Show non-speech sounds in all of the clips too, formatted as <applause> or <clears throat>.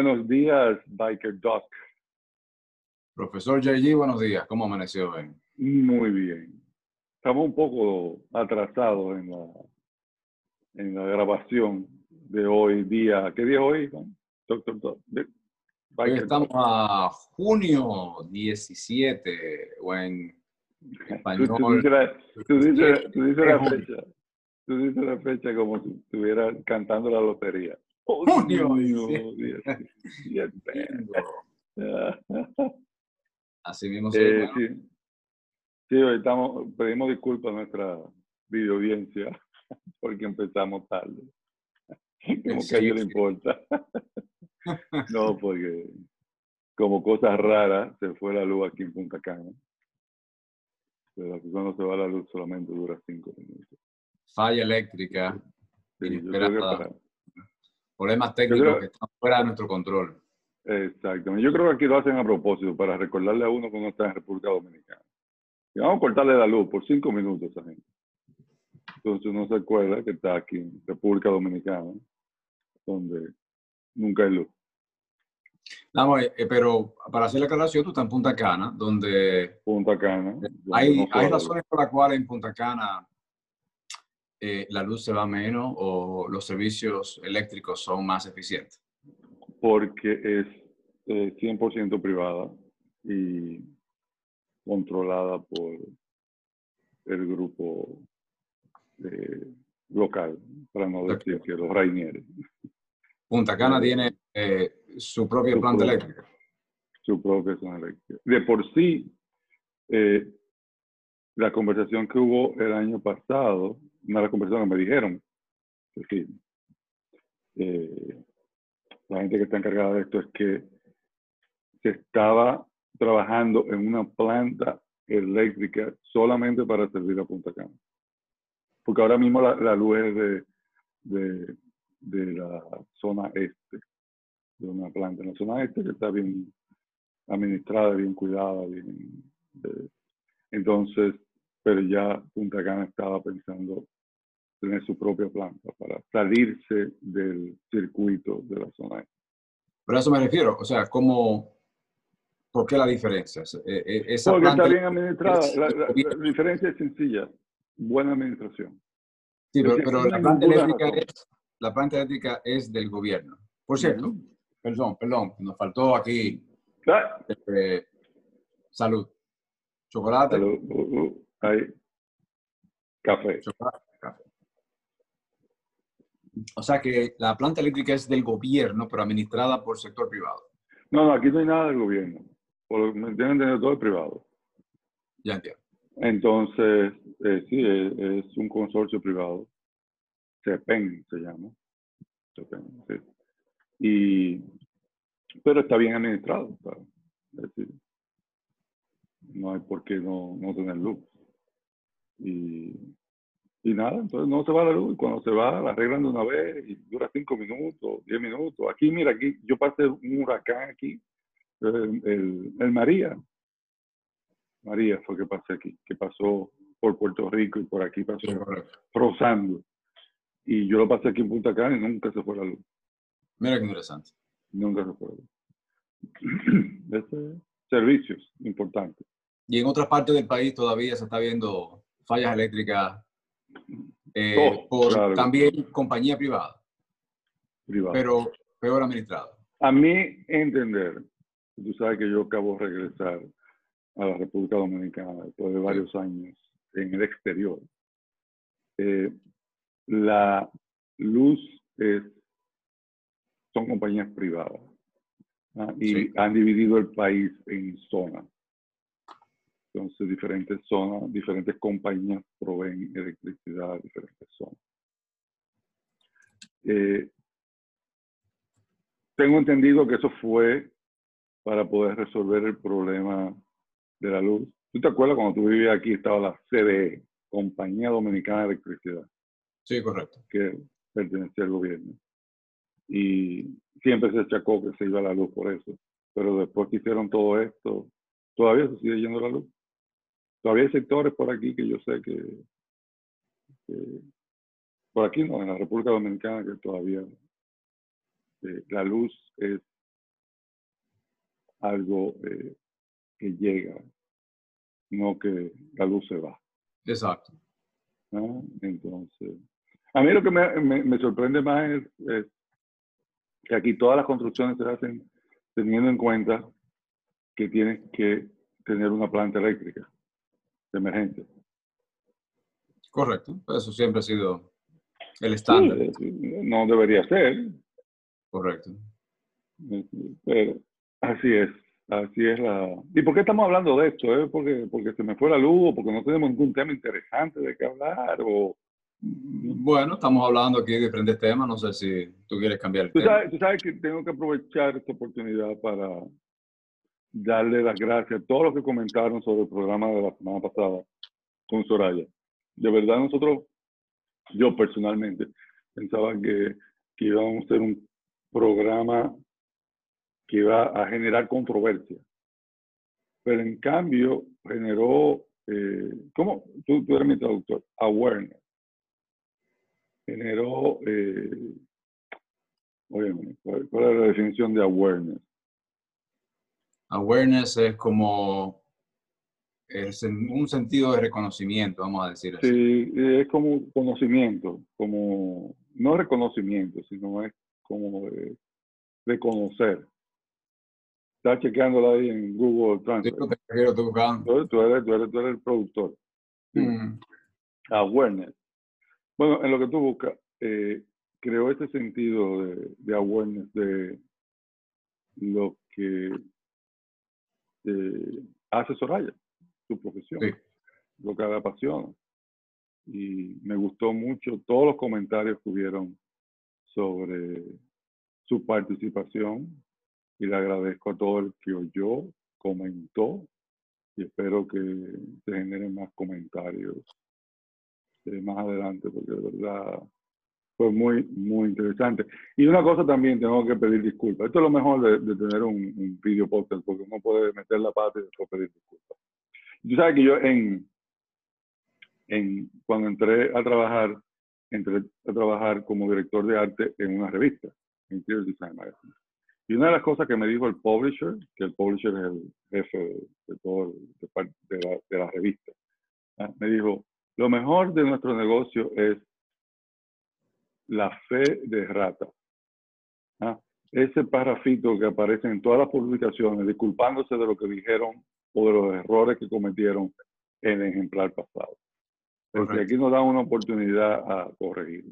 Buenos días, Biker Doc. Profesor JG, buenos días. ¿Cómo amaneció hoy? Muy bien. Estamos un poco atrasados en la, en la grabación de hoy día. ¿Qué día es hoy, doctor Doc? Hoy estamos a junio 17, o en español. Tú, dices, la, tú dices la fecha. Tú dices la fecha como si estuviera cantando la lotería. Junio. <laughs> Así mismo eh, sí. sí, hoy estamos, pedimos disculpas a nuestra video audiencia <laughs> porque empezamos tarde. <laughs> Como que a ellos le importa. no, porque como cosas raras se fue la luz aquí en Punta Cana. Pero aquí cuando se va la luz solamente dura cinco minutos. Falla eléctrica. Sí, problemas técnicos que están fuera de nuestro control. Exactamente. Yo creo que aquí lo hacen a propósito, para recordarle a uno que uno está en República Dominicana. Y vamos a cortarle la luz por cinco minutos a esa gente. Entonces uno se acuerda que está aquí en República Dominicana, donde nunca hay luz. Vamos, eh, pero para hacer la aclaración, tú estás en Punta Cana, donde... Punta Cana. Hay, hay razones por las cuales en Punta Cana eh, la luz se va menos o los servicios eléctricos son más eficientes? Porque es 100% eh, privada y controlada por el grupo eh, local, para no decir que los Rainieres. Punta Cana tiene su propia planta eléctrica. Su propia planta eléctrica. De por sí, la conversación que hubo el año pasado una de las conversaciones me dijeron, que eh, la gente que está encargada de esto es que se estaba trabajando en una planta eléctrica solamente para servir a Punta Cana. Porque ahora mismo la, luz es de, de, la zona este, de una planta en la zona este que está bien administrada, bien cuidada, bien... entonces, pero ya Punta Cana estaba pensando tener su propia planta para salirse del circuito de la zona. Pero a eso me refiero, o sea, ¿cómo, ¿por qué la diferencia? Eh, eh, esa Porque está bien administrada. La, diferencia es sencilla, buena administración. Sí, pero, la, planta eléctrica es, la planta eléctrica es del gobierno. Por cierto, perdón, perdón, nos faltó aquí este, salud. Chocolate. Salud. Uh, uh, Café. Chocolate. O sea que la planta eléctrica es del gobierno, pero administrada por sector privado. No, no, aquí no hay nada del gobierno. Por lo que me entienden, todo es privado. Ya entiendo. Entonces, eh, sí, es, un consorcio privado. CEPEN se llama. CEPEN, sí. Y, pero está bien administrado. Es decir, no hay por qué no, no tener luz. Y y nada, entonces no se va la luz. Cuando se va, la arreglan de una vez y dura cinco minutos, diez minutos. Aquí, mira, aquí yo pasé un huracán aquí, el, el, María. María fue que pasé aquí, que pasó por Puerto Rico y por aquí pasó rozando. Y yo lo pasé aquí en Punta Cana y nunca se fue la luz. Mira qué interesante. Nunca se fue la luz. <clears throat> Este, servicios importantes. Y en otras partes del país todavía se está viendo fallas eléctricas eh, por también compañía privada. Privada. Pero peor administrado. A mí entender, tú sabes que yo acabo de regresar a la República Dominicana después de varios años en el exterior. Eh, la luz es, son compañías privadas y han dividido el país en zonas. Entonces, diferentes zonas, diferentes compañías proveen electricidad a diferentes zonas. Eh, tengo entendido que eso fue para poder resolver el problema de la luz. ¿Tú te acuerdas cuando tú vivías aquí estaba la CDE, Compañía Dominicana de Electricidad? Sí, correcto. Que pertenecía al gobierno. Y siempre se achacó que se iba la luz por eso. Pero después que hicieron todo esto, todavía se sigue yendo la luz todavía hay sectores por aquí que yo sé que, por aquí no, en la República Dominicana, que todavía eh, la luz es algo eh, que llega, no que la luz se va. Exacto. Entonces, a mí lo que me, sorprende más es, que aquí todas las construcciones se hacen teniendo en cuenta que tienes que tener una planta eléctrica de emergencia. Correcto, eso siempre ha sido el estándar. no debería ser. Correcto. Pero así es, así es la... ¿Y por qué estamos hablando de esto? ¿Eh? Porque, porque se me fue la luz, o porque no tenemos ningún tema interesante de qué hablar, o... Bueno, estamos hablando aquí de diferentes temas, no sé si tú quieres cambiar el ¿Tú tema. Sabes, tú sabes que tengo que aprovechar esta oportunidad para darle las gracias a todos los que comentaron sobre el programa de la semana pasada con Soraya. De verdad nosotros, yo personalmente, pensaba que, que íbamos a hacer un programa que iba a generar controversia. Pero en cambio generó, eh, ¿cómo? Tú, tú, eres mi traductor, awareness. Generó, eh, oye, ¿cuál, es la definición de awareness? Awareness es como es un sentido de reconocimiento, vamos a decir así. Sí, es como conocimiento, como no reconocimiento, sino es como de reconocer. Está chequeándola ahí en Google Translate. Sí, tú, tú, eres, tú, eres, tú eres el productor. Mm. Awareness. Bueno, en lo que tú buscas, eh, creo este sentido de, de, awareness de lo que eh, hace Soraya, su profesión, lo que le apasiona. Y me gustó mucho todos los comentarios que hubieron sobre su participación y le agradezco a todo el que oyó, comentó y espero que se generen más comentarios eh, más adelante porque de verdad fue muy, muy interesante. Y una cosa también tengo que pedir disculpas. Esto es lo mejor de, tener un, video podcast porque uno puede meter la pata y después pedir disculpas. Tú sabes que yo en, en, cuando entré a trabajar entré a trabajar como director de arte en una revista, Interior Design Magazine. Y una de las cosas que me dijo el publisher, que el publisher es el jefe de, todo de, la, de la revista, me dijo, lo mejor de nuestro negocio es la fe de rata. ¿ah? Ese parrafito que aparece en todas las publicaciones disculpándose de lo que dijeron o de los errores que cometieron en el ejemplar pasado. Porque aquí nos da una oportunidad a corregir.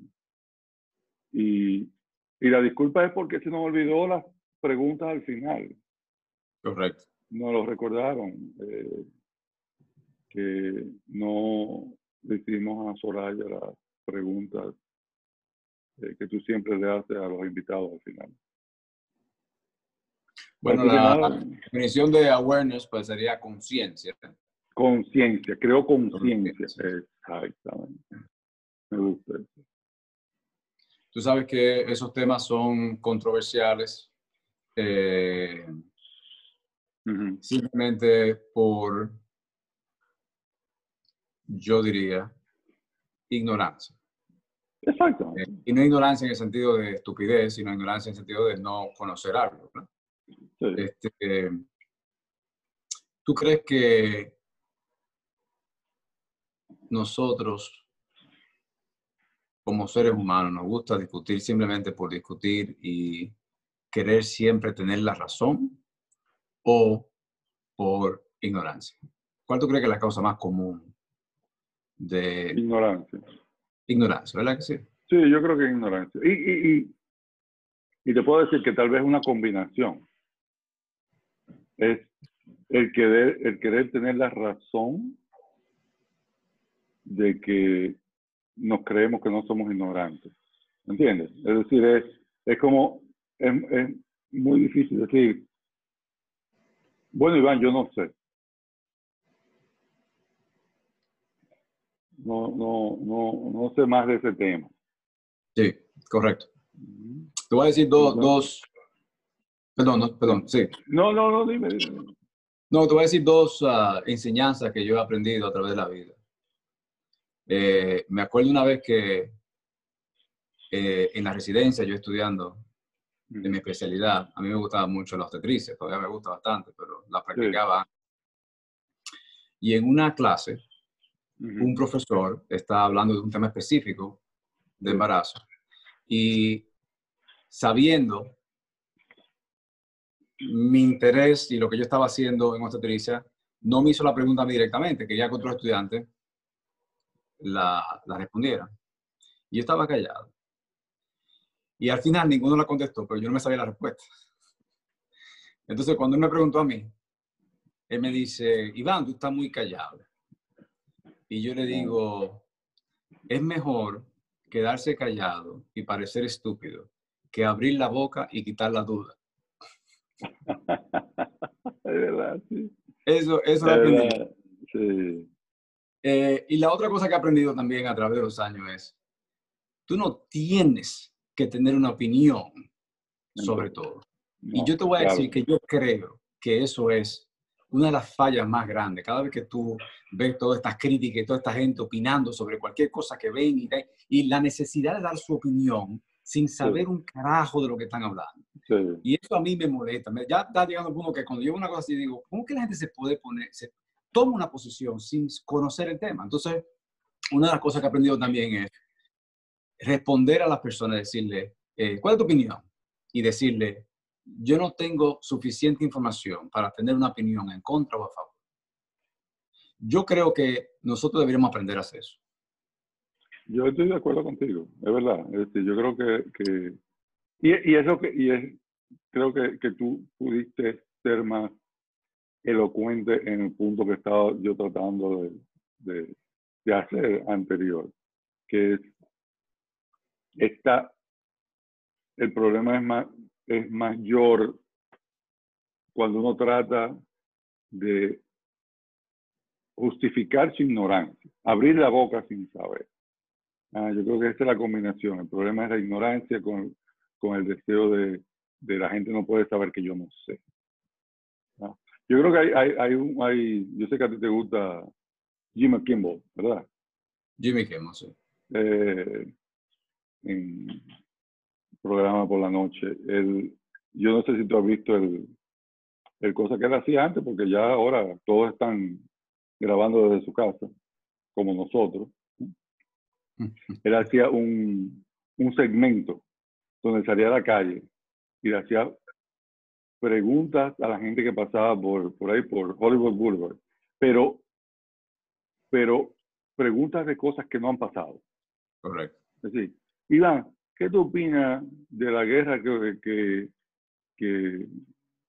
Y, y la disculpa es porque se nos olvidó las preguntas al final. Correcto. Nos lo recordaron. Eh, que no decimos a Soraya las preguntas eh, que tú siempre le haces a los invitados al final. Bueno, la, definición de awareness pues sería conciencia. Conciencia, creo conciencia. Exactamente. Me gusta eso. Tú sabes que esos temas son controversiales eh, simplemente por, yo diría, ignorancia. Exacto. Eh, y no ignorancia en el sentido de estupidez, sino ignorancia en el sentido de no conocer algo. Este, ¿Tú crees que nosotros como seres humanos nos gusta discutir simplemente por discutir y querer siempre tener la razón o por ignorancia? ¿Cuál tú crees que es la causa más común de... Ignorancia. Ignorancia, ¿verdad que sí? Sí, yo creo que ignorancia. Y, y, y, te puedo decir que tal vez una combinación. Es el querer, el querer tener la razón de que nos creemos que no somos ignorantes. ¿Entiendes? Es decir, es, es como, es, es muy difícil decir, bueno, Iván, yo no sé. No, no, no, no sé más de ese tema. Sí, correcto. Te voy a decir dos, dos, perdón, no, perdón, sí. No, no, no, dime, No, te voy a decir dos uh, enseñanzas que yo he aprendido a través de la vida. Eh, me acuerdo una vez que eh, en la residencia, yo estudiando de mi especialidad. A mí me gustaba mucho la obstetricia, todavía me gusta bastante, pero la practicaba. Y en una clase, un profesor está hablando de un tema específico de embarazo y sabiendo mi interés y lo que yo estaba haciendo en obstetricia, no me hizo la pregunta a mí directamente, quería que otro estudiante la, la respondiera. Y yo estaba callado. Y al final ninguno la contestó, pero yo no me sabía la respuesta. Entonces, cuando él me preguntó a mí, él me dice, Iván, tú estás muy callado. Y yo le digo, es mejor quedarse callado y parecer estúpido que abrir la boca y quitar la duda. <laughs> es verdad, sí. Eso, eso es verdad, sí. Eh, y la otra cosa que he aprendido también a través de los años es, tú no tienes que tener una opinión sobre todo. y yo te voy a decir que yo creo que eso es una de las fallas más grandes. Cada vez que tú ves todas estas críticas y toda esta gente opinando sobre cualquier cosa que ven y, y la necesidad de dar su opinión sin saber un carajo de lo que están hablando. Y eso a mí me molesta. Ya está llegando un punto que cuando yo una cosa así digo, ¿cómo que la gente se puede poner, se toma una posición sin conocer el tema? Entonces, una de las cosas que he aprendido también es responder a las personas, decirle, eh, ¿cuál es tu opinión? Y decirle, yo no tengo suficiente información para tener una opinión en contra o a favor. Yo creo que nosotros deberíamos aprender a hacer eso. Yo estoy de acuerdo contigo, es verdad. Este, yo creo que, que y, y, eso que y es, creo que, que tú pudiste ser más elocuente en el punto que estaba yo tratando de, de, de hacer anterior, que es está, el problema es, más, es mayor cuando uno trata de justificar su ignorancia, abrir la boca sin saber. Ah, yo creo que esa es la combinación. El problema es la ignorancia con, con el deseo de, de, la gente no puede saber que yo no sé. Ah, yo creo que hay, hay, hay, un, hay, yo sé que a ti te gusta Jimmy Kimball, ¿verdad? Jimmy Kimball, sí. Eh, en programa por la noche. El, yo no sé si tú has visto el, el cosa que él hacía antes, porque ya ahora todos están grabando desde su casa, como nosotros. Él hacía un, un segmento donde salía a la calle y le hacía preguntas a la gente que pasaba por, por ahí, por Hollywood Boulevard, pero, pero preguntas de cosas que no han pasado. Correcto. Es decir, Iván, ¿qué tú opinas de la guerra que, que, que,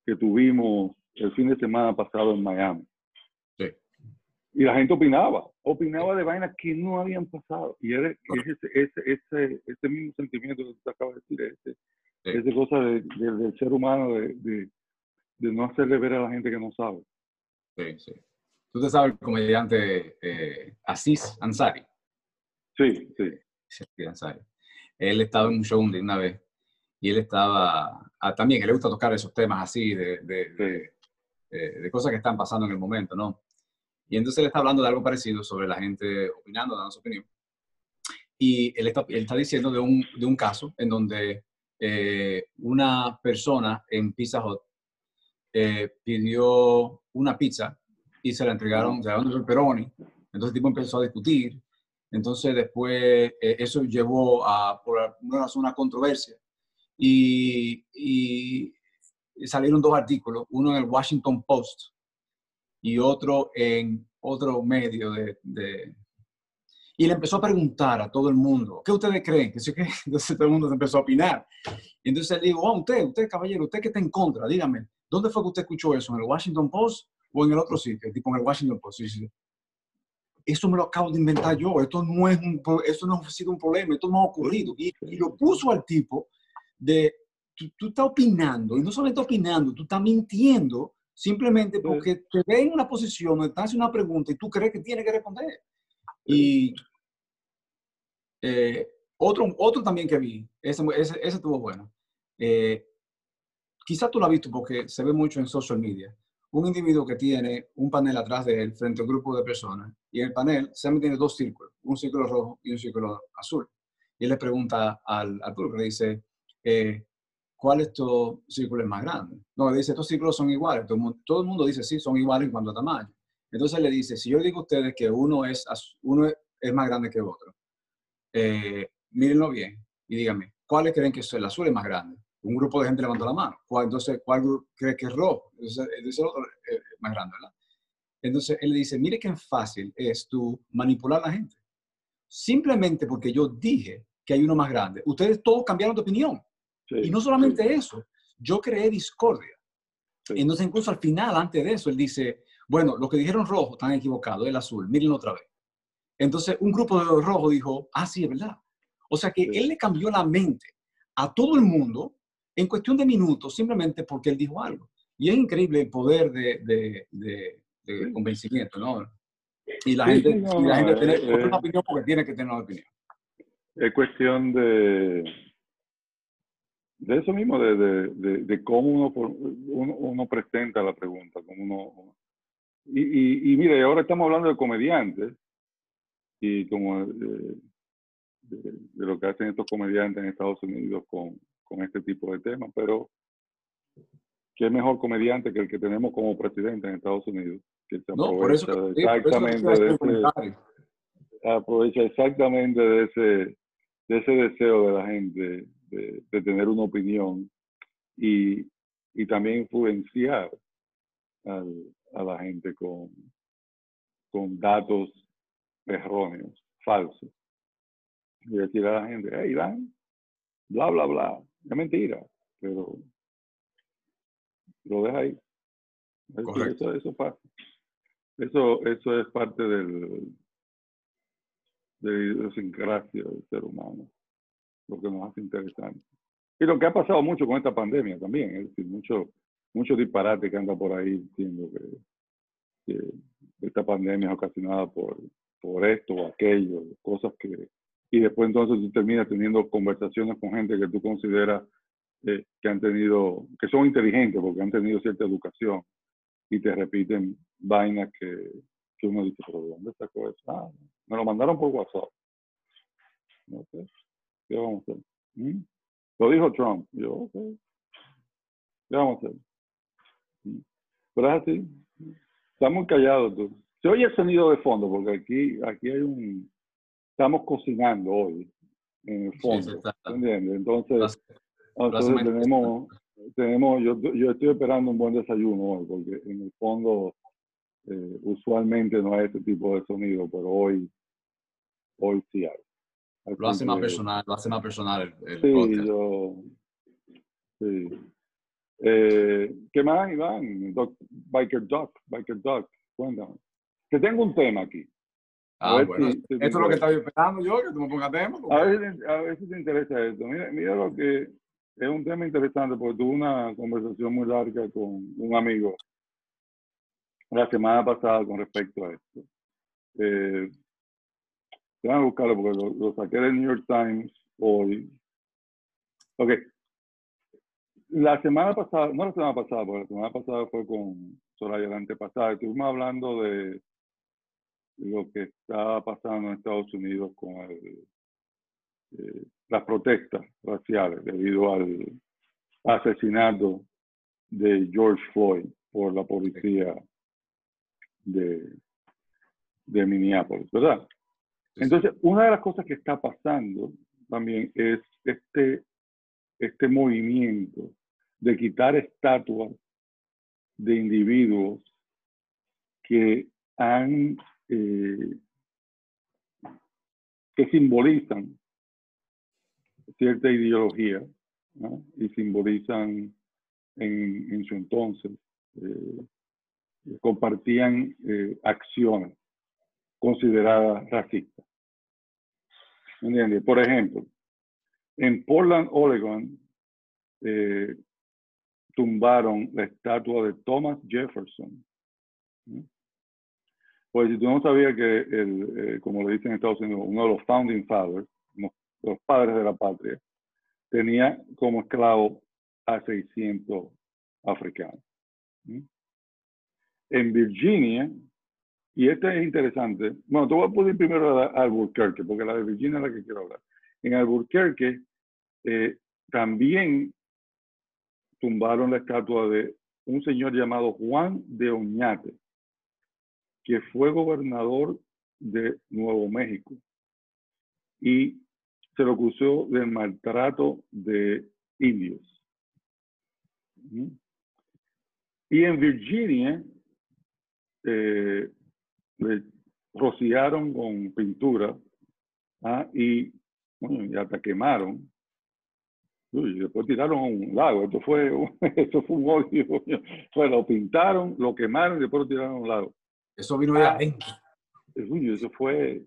que, tuvimos el fin de semana pasado en Miami? Sí. Y la gente opinaba, opinaba de vainas que no habían pasado. Y era ese, ese, ese, ese, mismo sentimiento que tú acabas de decir, ese, sí. esa cosa de, de, del ser humano de, de, de, no hacerle ver a la gente que no sabe. Sí, sí. ¿Tú te sabes el comediante eh, Aziz Ansari? Sí, sí. Sí, Ansari él estaba en un show de una vez y él estaba, ah, también, él le gusta tocar esos temas así de, de, de, cosas que están pasando en el momento, ¿no? Y entonces él está hablando de algo parecido sobre la gente opinando, dando su opinión. Y él está, él está diciendo de un, de un caso en donde eh, una persona en Pizza Hut eh, pidió una pizza y se la entregaron, se la el pepperoni. Entonces el tipo empezó a discutir entonces después eh, eso llevó a, por razón, una controversia. Y, salieron dos artículos, uno en el Washington Post y otro en otro medio de, y le empezó a preguntar a todo el mundo, ¿qué ustedes creen? ¿Qué, qué? <laughs> Entonces todo el mundo empezó a opinar. Y entonces le digo, oh, usted, usted caballero, usted que está en contra, dígame, ¿dónde fue que usted escuchó eso? ¿En el Washington Post o en el otro sitio? Tipo en el Washington Post. Eso me lo acabo de inventar yo, esto no, es un, esto no ha sido un problema, esto no ha ocurrido. Y, y lo puso al tipo de, tú, tú, estás opinando, y no solamente opinando, tú estás mintiendo simplemente porque te ves en una posición donde te hace una pregunta y tú crees que tiene que responder. Y eh, otro, otro también que vi, ese, ese, ese estuvo bueno. Eh, quizás tú lo has visto porque se ve mucho en social media un individuo que tiene un panel atrás de él frente a un grupo de personas y el panel se tiene dos círculos, un círculo rojo y un círculo azul. Y le pregunta al, al público, le dice, eh, ¿cuál es tu círculo más grande? No, dice, estos círculos son iguales. Todo el, mundo, dice, sí, son iguales en cuanto a tamaño. Entonces le dice, si yo digo a ustedes que uno es, uno es más grande que otro, eh, mírenlo bien y díganme, ¿cuáles creen que es el azul es más grande? Un grupo de gente levantó la mano. Entonces, ¿cuál cree que es rojo? Entonces, otro es más grande, ¿verdad? Entonces, él le dice, mire qué fácil es tú manipular a la gente. Simplemente porque yo dije que hay uno más grande. Ustedes todos cambiaron de opinión. y no solamente eso, yo creé discordia. Entonces, incluso al final, antes de eso, él dice, bueno, los que dijeron rojo están equivocados, el azul, miren otra vez. Entonces, un grupo de rojo dijo, ah, sí, es verdad. O sea que él le cambió la mente a todo el mundo en cuestión de minutos, simplemente porque él dijo algo. Y es increíble el poder de, de convencimiento, ¿no? Y la gente, la gente tiene eh, una eh. opinión porque tiene que tener una opinión. Es cuestión de, de eso mismo, de, de, de cómo uno, uno, presenta la pregunta, cómo uno... Y, y, y mire, ahora estamos hablando de comediantes y como de, de, lo que hacen estos comediantes en Estados Unidos con, con este tipo de temas, pero ¿qué mejor comediante que el que tenemos como presidente en Estados Unidos? que se aprovecha exactamente de ese, aprovecha exactamente de ese, de ese deseo de la gente de, de tener una opinión y, y también influenciar al, a la gente con, con datos erróneos, falsos. Y decir a la gente, hey, Iván, bla, bla, bla. Es mentira, pero lo deja ahí. Eso, eso pasa. Eso, eso es parte del, de la idiosincrasia del ser humano, lo que nos hace interesante. Y lo que ha pasado mucho con esta pandemia también, es decir, mucho, mucho disparate que anda por ahí diciendo que, que esta pandemia es ocasionada por, por esto o aquello, cosas que... Y después entonces tú terminas teniendo conversaciones con gente que tú consideras eh, que han tenido, que son inteligentes porque han tenido cierta educación y te repiten vainas que, que uno dice, pero ¿dónde sacó eso? Ah, me lo mandaron por WhatsApp. No sé, ¿qué vamos a hacer? ¿Mm? Lo dijo Trump. Yo, ok. ¿Qué vamos a hacer? ¿Mm? Pero es así. Estamos callados. Tú. Se oye el sonido de fondo, porque aquí, aquí hay un... Estamos cocinando hoy, en el fondo. ¿Entiendes? Entonces, entonces tenemos tenemos, yo, yo estoy esperando un buen desayuno hoy, porque en el fondo eh, usualmente no hay este tipo de sonido, pero hoy, hoy sí hay. lo hace más personal, lo hace más personal el, sí, Yo, sí. Eh, ¿Qué más, Iván? Biker Duck, Biker Duck, cuéntame. Que tengo un tema aquí. Ah, bueno. esto es lo que estaba esperando yo, que tú me pongas tema. A ver, a si te interesa esto. Mira, mira lo que es un tema interesante porque tuve una conversación muy larga con un amigo la semana pasada con respecto a esto. Eh, a buscarlo porque lo, saqué del New York Times hoy. Ok. La semana pasada, no la semana pasada, porque la semana pasada fue con Soraya la antepasada, estuvimos hablando de lo que está pasando en Estados Unidos con el, eh, las protestas raciales debido al asesinato de George Floyd por la policía de, de Minneapolis, ¿verdad? Entonces, una de las cosas que está pasando también es este, este movimiento de quitar estatuas de individuos que han eh, que simbolizan cierta ideología y simbolizan en, su entonces, eh, compartían eh, acciones consideradas racistas. Por ejemplo, en Portland, Oregon, tumbaron la estatua de Thomas Jefferson. Pues si tú no sabías que, el, como le dicen en Estados Unidos, uno de los founding fathers, los padres de la patria, tenía como esclavo a 600 africanos. En Virginia, y este es interesante, bueno, te voy a poner primero a Albuquerque, porque la de Virginia es la que quiero hablar. En Albuquerque eh, también tumbaron la estatua de un señor llamado Juan de Oñate, que fue gobernador de Nuevo México y se lo acusó del maltrato de indios. Y en Virginia eh, le rociaron con pintura ¿ah? y, bueno, hasta quemaron. y después tiraron a un lago. Esto fue, <laughs> esto fue un odio. <laughs> Fue, lo pintaron, lo quemaron y después lo tiraron a un lago. Eso vino de ah, Eso fue,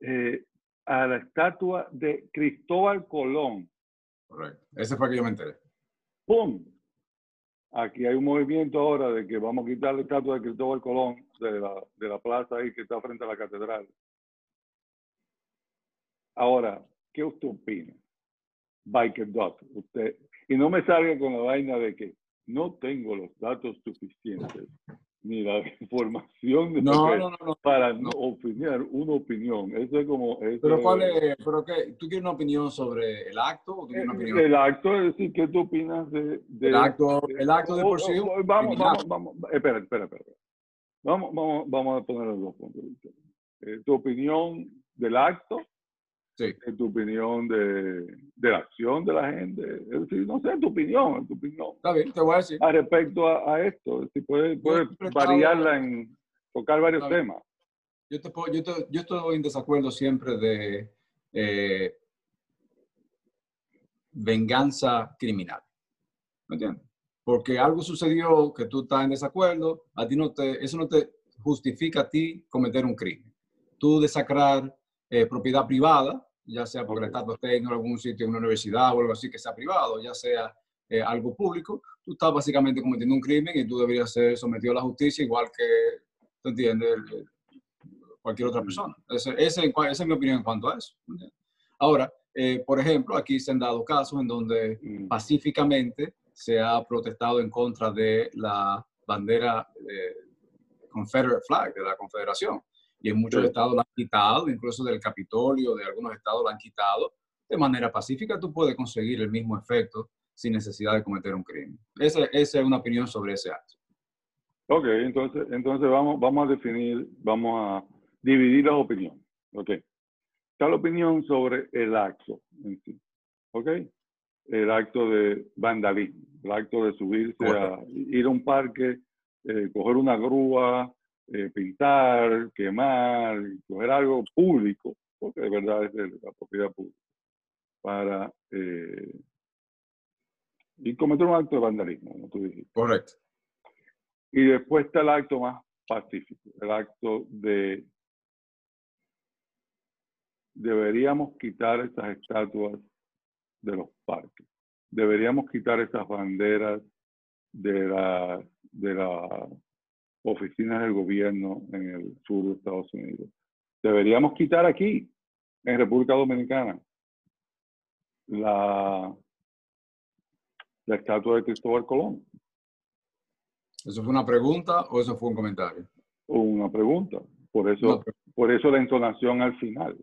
eh, a la estatua de Cristóbal Colón. Correcto. Ese fue que yo me enteré. ¡Pum! Aquí hay un movimiento ahora de que vamos a quitar la estatua de Cristóbal Colón de la, de la plaza ahí que está frente a la catedral. Ahora, ¿qué usted opina? Biker Dot, usted, y no me salga con la vaina de que no tengo los datos suficientes ni la <laughs> información para no. opinar una opinión. Eso es como... ¿Pero cuál es? ¿Pero qué? ¿Tú quieres una opinión sobre el acto? O tú quieres una opinión? El acto, es decir, ¿qué tú opinas de... el acto, el acto de por sí. Vamos, vamos, vamos, espera, espera, espera. Vamos, vamos, vamos a poner los dos puntos de. Eh, tu opinión del acto Sí. En tu opinión de, de, la acción de la gente. Es decir, no sé, tu opinión, tu opinión. Está bien, te voy a decir. A respecto a, a esto, si puedes, puedes variarla en tocar varios temas. Yo, te puedo, yo, yo, estoy en desacuerdo siempre de eh, venganza criminal. ¿Me entiendes? Porque algo sucedió que tú estás en desacuerdo, a ti no te, eso no te justifica a ti cometer un crimen. Tú desacrar eh, propiedad privada, ya sea porque el Estado esté en algún sitio, en una universidad o algo así que sea privado, ya sea eh, algo público, tú estás básicamente cometiendo un crimen y tú deberías ser sometido a la justicia igual que, ¿tú entiendes? Cualquier otra persona. Ese, esa es mi opinión en cuanto a eso. Ahora, eh, por ejemplo, aquí se han dado casos en donde mm. pacíficamente se ha protestado en contra de la bandera Confederate Flag, de la Confederación y en muchos estados la han quitado, incluso del Capitolio, de algunos estados la han quitado. De manera pacífica tú puedes conseguir el mismo efecto sin necesidad de cometer un crimen. Esa, esa es una opinión sobre ese acto. Ok, entonces, entonces vamos, vamos a definir, vamos a dividir las opiniones. Ok. Está la opinión sobre el acto en sí. Ok. El acto de vandalismo, el acto de subirse a ir a un parque, eh, coger una grúa, eh, pintar, quemar, coger algo público, porque de verdad es de la propiedad pública, para eh, y cometer un acto de vandalismo, como tú dijiste. Correcto. Y después está el acto más pacífico, el acto de deberíamos quitar esas estatuas de los parques, deberíamos quitar esas banderas de la, de la oficinas del gobierno en el sur de Estados Unidos. Deberíamos quitar aquí, en República Dominicana, la, la estatua de Cristóbal Colón. ¿Eso fue una pregunta o eso fue un comentario? Una pregunta. Por eso, por eso la entonación al final.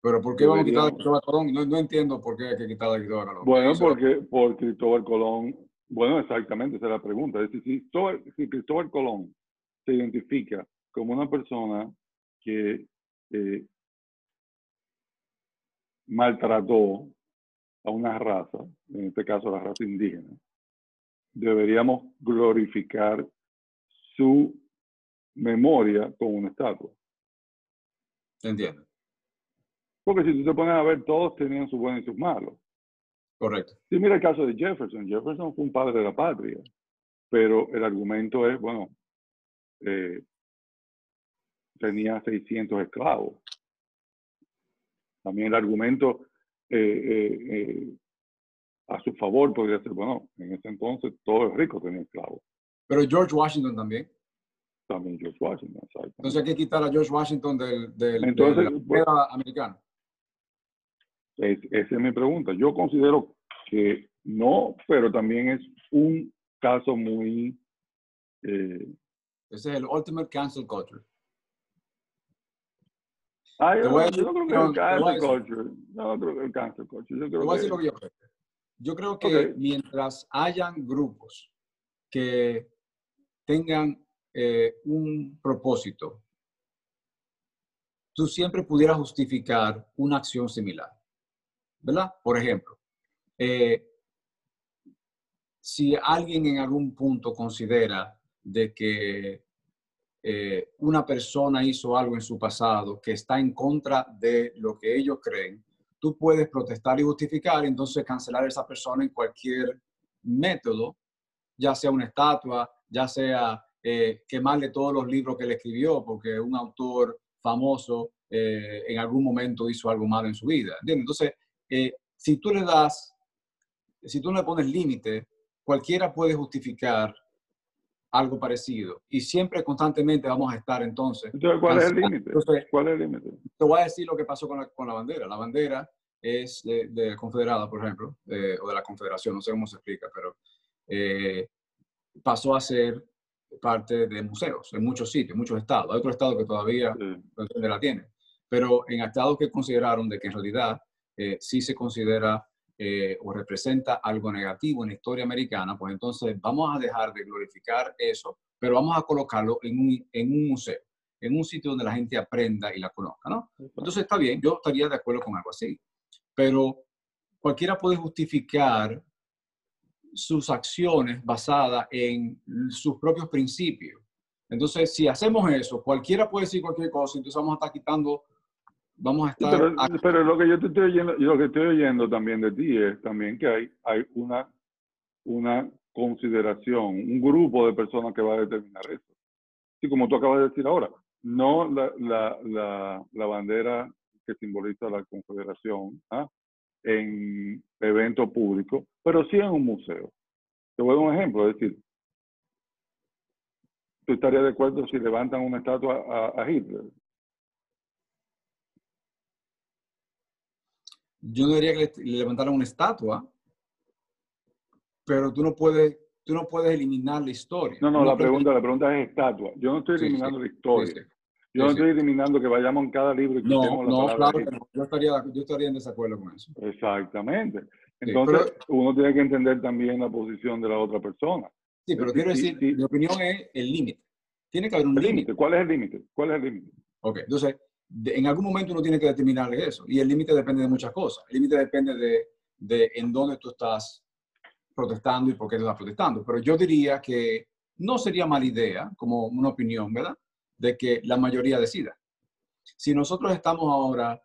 ¿Pero por qué vamos a quitar a Cristóbal Colón? No, no, entiendo por qué hay que quitar a Cristóbal Colón. Bueno, porque por Cristóbal Colón bueno, exactamente, esa es la pregunta. Es decir, si, Cristóbal Colón se identifica como una persona que eh, maltrató a una raza, en este caso la raza indígena, deberíamos glorificar su memoria con una estatua. Entiendo. Porque si tú te pones a ver, todos tenían sus buenos y sus malos. Correcto. Sí, mira el caso de Jefferson. Jefferson fue un padre de la patria, pero el argumento es, bueno, eh, tenía 600 esclavos. También el argumento eh, eh, a su favor podría ser, bueno, en ese entonces todos los ricos tenían esclavos. Pero George Washington también. También George Washington, exacto. Entonces hay que quitar a George Washington del, del, entonces, de la americana. Es, esa es mi pregunta. Yo considero que no, pero también es un caso muy... Eh, Ese es el ultimate cancel culture. Ah, yo, no creo que el cancel culture. No creo que el cancel culture. Yo creo voy a decir lo que yo creo. Yo creo que mientras hayan grupos que tengan eh, un propósito, tú siempre pudieras justificar una acción similar, ¿verdad? Por ejemplo, eh, si alguien en algún punto considera de que eh, una persona hizo algo en su pasado que está en contra de lo que ellos creen, tú puedes protestar y justificar, entonces cancelar a esa persona en cualquier método, ya sea una estatua, ya sea eh, quemarle todos los libros que él escribió, porque un autor famoso eh, en algún momento hizo algo malo en su vida. Entonces, si tú le das, si tú no le pones límite, cualquiera puede justificar algo parecido. Y siempre, constantemente vamos a estar entonces. ¿cuál es el límite? ¿Cuál es el límite? Te voy a decir lo que pasó con la, con la bandera. La bandera es de, de Confederada, por ejemplo, o de la Confederación, no sé cómo se explica, pero eh, pasó a ser parte de museos en muchos sitios, muchos estados. Hay otros estados que todavía la tienen. Pero en estados que consideraron de que en realidad eh, sí se considera eh, o representa algo negativo en la historia americana, pues entonces vamos a dejar de glorificar eso, pero vamos a colocarlo en un, en un museo, en un sitio donde la gente aprenda y la conozca, ¿no? Entonces está bien, yo estaría de acuerdo con algo así, pero cualquiera puede justificar sus acciones basadas en sus propios principios. Entonces, si hacemos eso, cualquiera puede decir cualquier cosa, entonces vamos a estar quitando vamos a estar... Pero, lo que yo te estoy oyendo, lo que estoy oyendo también de ti es también que hay, hay una, una consideración, un grupo de personas que va a determinar eso. Y como tú acabas de decir ahora, no la, la, la, la bandera que simboliza la confederación ¿ah? en evento público, pero sí en un museo. Te voy a dar un ejemplo, es decir, ¿tú estarías de acuerdo si levantan una estatua a Hitler? Yo no diría que le, levantaran una estatua, pero tú no puedes, tú no puedes eliminar la historia. No, no, la pregunta, la pregunta es estatua. Yo no estoy eliminando la historia. yo no estoy eliminando que vayamos en cada libro y no, no, claro yo estaría, yo estaría en desacuerdo con eso. Exactamente. Entonces, uno tiene que entender también la posición de la otra persona. Sí, pero quiero decir, mi opinión es el límite. Tiene que haber un límite. ¿Cuál es el límite? ¿Cuál es el límite? Ok, entonces, en algún momento uno tiene que determinar eso. Y el límite depende de muchas cosas. El límite depende de, de, en dónde tú estás protestando y por qué estás protestando. Pero yo diría que no sería mala idea, como una opinión, ¿verdad? De que la mayoría decida. Si nosotros estamos ahora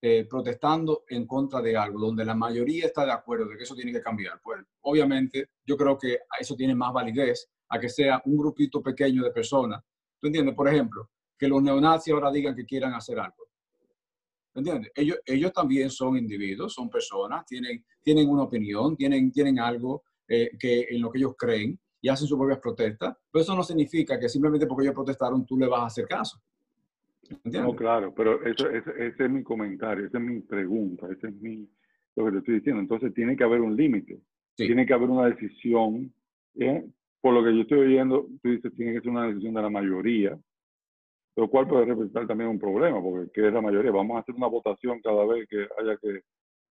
eh, protestando en contra de algo donde la mayoría está de acuerdo de que eso tiene que cambiar, pues obviamente yo creo que eso tiene más validez a que sea un grupito pequeño de personas. ¿Tú entiendes? Por ejemplo, que los neonazis ahora digan que quieran hacer algo. ¿Entiendes? Ellos, ellos también son individuos, son personas, tienen, tienen una opinión, tienen, tienen algo eh, que, en lo que ellos creen y hacen sus propias protestas, pero eso no significa que simplemente porque ellos protestaron tú le vas a hacer caso. ¿Entiendes? No, claro, pero eso, ese es mi comentario, esa es mi pregunta, ese es mi, lo que te estoy diciendo. Entonces tiene que haber un límite, tiene que haber una decisión. ¿eh? Por lo que yo estoy oyendo, tú dices, tiene que ser una decisión de la mayoría, lo cual puede representar también un problema, porque que es la mayoría. Vamos a hacer una votación cada vez que haya que,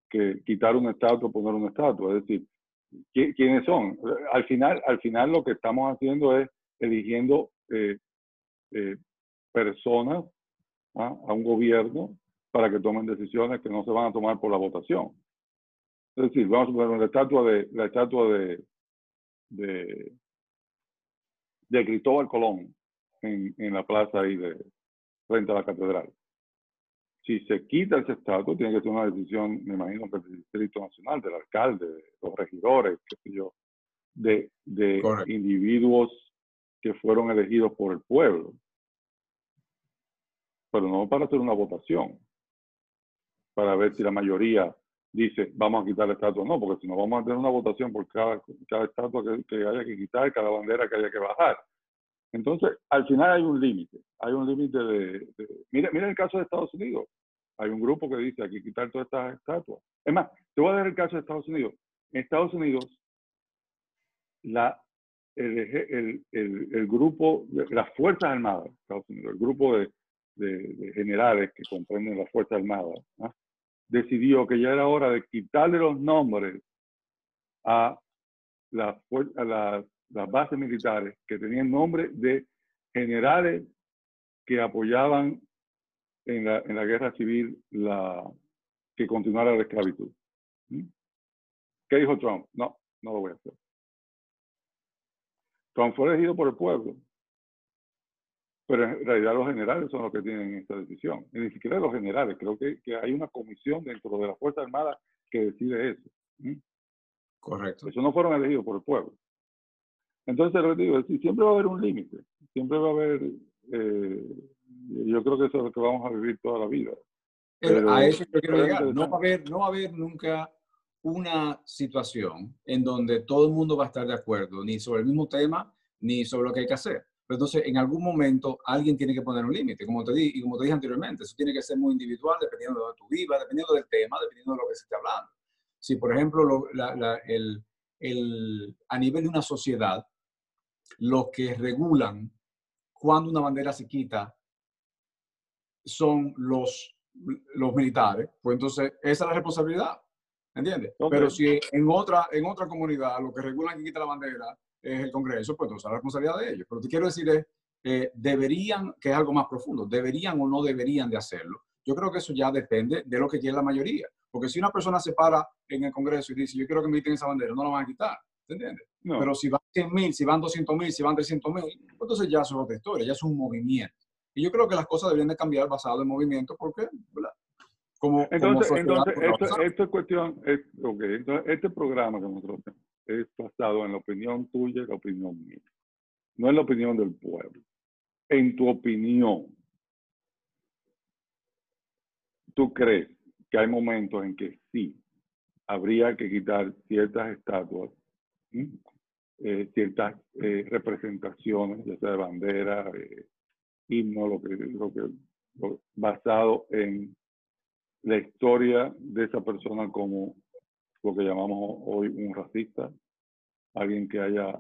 que quitar un estatua poner un estatua. Es decir, ¿quiénes son? Al final, al final lo que estamos haciendo es eligiendo eh, eh, personas ¿ah? a un gobierno para que tomen decisiones que no se van a tomar por la votación. Es decir, vamos a poner la estatua de la estatua de, de, de Cristóbal Colón en, en la plaza ahí de frente a la catedral. Si se quita ese estatus, tiene que ser una decisión, me imagino que del Distrito Nacional, del alcalde, de los regidores, qué sé yo, de, de individuos que fueron elegidos por el pueblo. Pero no para hacer una votación, para ver si la mayoría dice vamos a quitar la estatua no, porque si no vamos a tener una votación por cada, cada estatua que, que, haya que quitar, cada bandera que haya que bajar. Entonces, al final hay un límite, hay un límite de, Mira, mira el caso de Estados Unidos. Hay un grupo que dice hay que quitar todas estas estatuas. Es más, te voy a dar el caso de Estados Unidos. En Estados Unidos, la, el, el, el, el grupo, de las Fuerzas Armadas de Estados Unidos, el grupo de, de, generales que comprenden las Fuerzas Armadas, decidió que ya era hora de quitarle los nombres a, las, las bases militares que tenían nombre de generales que apoyaban en la, en la guerra civil la, que continuara la esclavitud. ¿Mm? ¿Qué dijo Trump? No, no lo voy a hacer. Trump fue elegido por el pueblo, pero en realidad los generales son los que tienen esta decisión. Y ni siquiera los generales, creo que, que hay una comisión dentro de la Fuerza Armada que decide eso. ¿Mm? Correcto. Eso no fueron elegidos por el pueblo. Entonces, lo que digo, siempre va a haber un límite, siempre va a haber, eh, yo creo que eso es lo que vamos a vivir toda la vida. a eso yo quiero llegar. No va, a haber, no va a haber nunca una situación en donde todo el mundo va a estar de acuerdo, ni sobre el mismo tema, ni sobre lo que hay que hacer. Pero entonces, en algún momento, alguien tiene que poner un límite, como te di, y como te dije anteriormente, eso tiene que ser muy individual, dependiendo de donde tú vivas, dependiendo del tema, dependiendo de lo que se esté hablando. Si, por ejemplo, el, el, a nivel de una sociedad, los que regulan cuando una bandera se quita son los, los militares, pues entonces esa es la responsabilidad, ¿entiendes? Pero si en otra, en otra comunidad lo que regulan que quita la bandera es el Congreso, pues entonces es la responsabilidad de ellos. Pero te quiero decir es, eh, deberían, que es algo más profundo, deberían o no deberían de hacerlo. Yo creo que eso ya depende de lo que quiere la mayoría. Porque si una persona se para en el Congreso y dice, yo quiero que me quiten esa bandera, no la van a quitar. ¿Entiendes? Pero si van 100 mil, si van 200 mil, si van 300 mil, entonces ya es otra historia, ya es un movimiento. Y yo creo que las cosas deberían de cambiar basado en movimiento porque, ¿verdad? Como, entonces, entonces esto, es cuestión, es, okay, entonces este programa que nosotros tenemos es basado en la opinión tuya y la opinión mía, no en la opinión del pueblo. En tu opinión, ¿tú crees que hay momentos en que sí habría que quitar ciertas estatuas eh, ciertas eh, representaciones, ya sea de bandera, eh, himno, lo que, lo que basado en la historia de esa persona como lo que llamamos hoy un racista, alguien que haya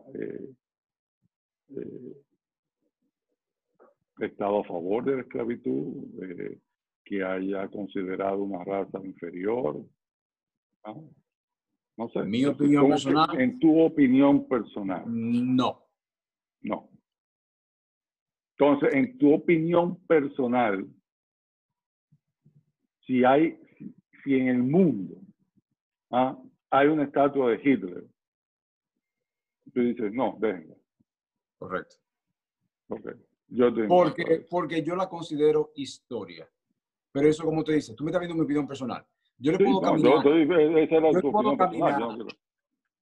estado a favor de la esclavitud, que haya considerado una raza inferior. Sé. Mi opinión personal. En tu opinión personal. No. No. Entonces, en tu opinión personal, si hay, si en el mundo ¿ah? hay una estatua de Hitler, tú dices, no, déjenla. Correcto. Okay. Yo porque, porque yo la considero historia. Pero eso, como te dices, tú me estás viendo mi opinión personal. Yo le puedo caminar.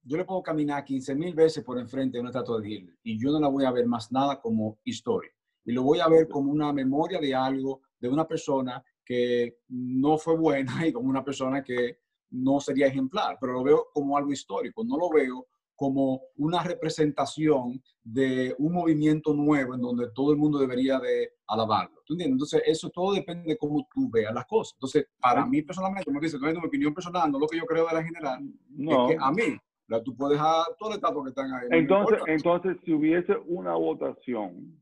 yo, le puedo caminar 15 mil veces por enfrente de una estatua de Hitler y yo no la voy a ver más nada como historia. Y lo voy a ver como una memoria de algo, de una persona que no fue buena <laughs> y como una persona que no sería ejemplar, pero lo veo como algo histórico. No lo veo como una representación de un movimiento nuevo en donde todo el mundo debería de alabarlo. ¿Tú entiendes? Entonces, eso todo depende de cómo tú veas las cosas. Entonces, para mí personalmente, como dice, no es mi opinión personal, no lo que yo creo de la general, no. es que a mí, tú puedes dejar todo el estado que están ahí. Entonces, entonces, si hubiese una votación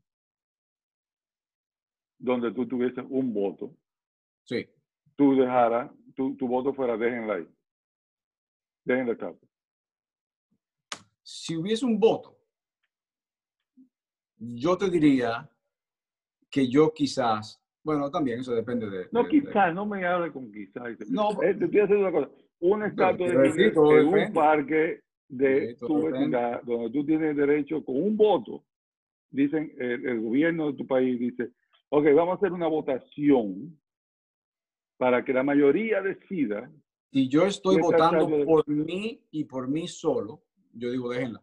donde tú tuvieses un voto, sí. tú dejaras, tu, tu voto fuera déjenla ahí. Déjenla estar si hubiese un voto, yo te diría que yo quizás, bueno, también eso depende de... No, quizás, no me hable con quizás. No, eh, te a hacer una cosa. Un estatua de en un parque de tu vecindad, donde tú tienes derecho con un voto, dicen, el, el, gobierno de tu país dice, ok, vamos a hacer una votación para que la mayoría decida. Y yo estoy votando por mí y por mí solo, yo digo, déjenla.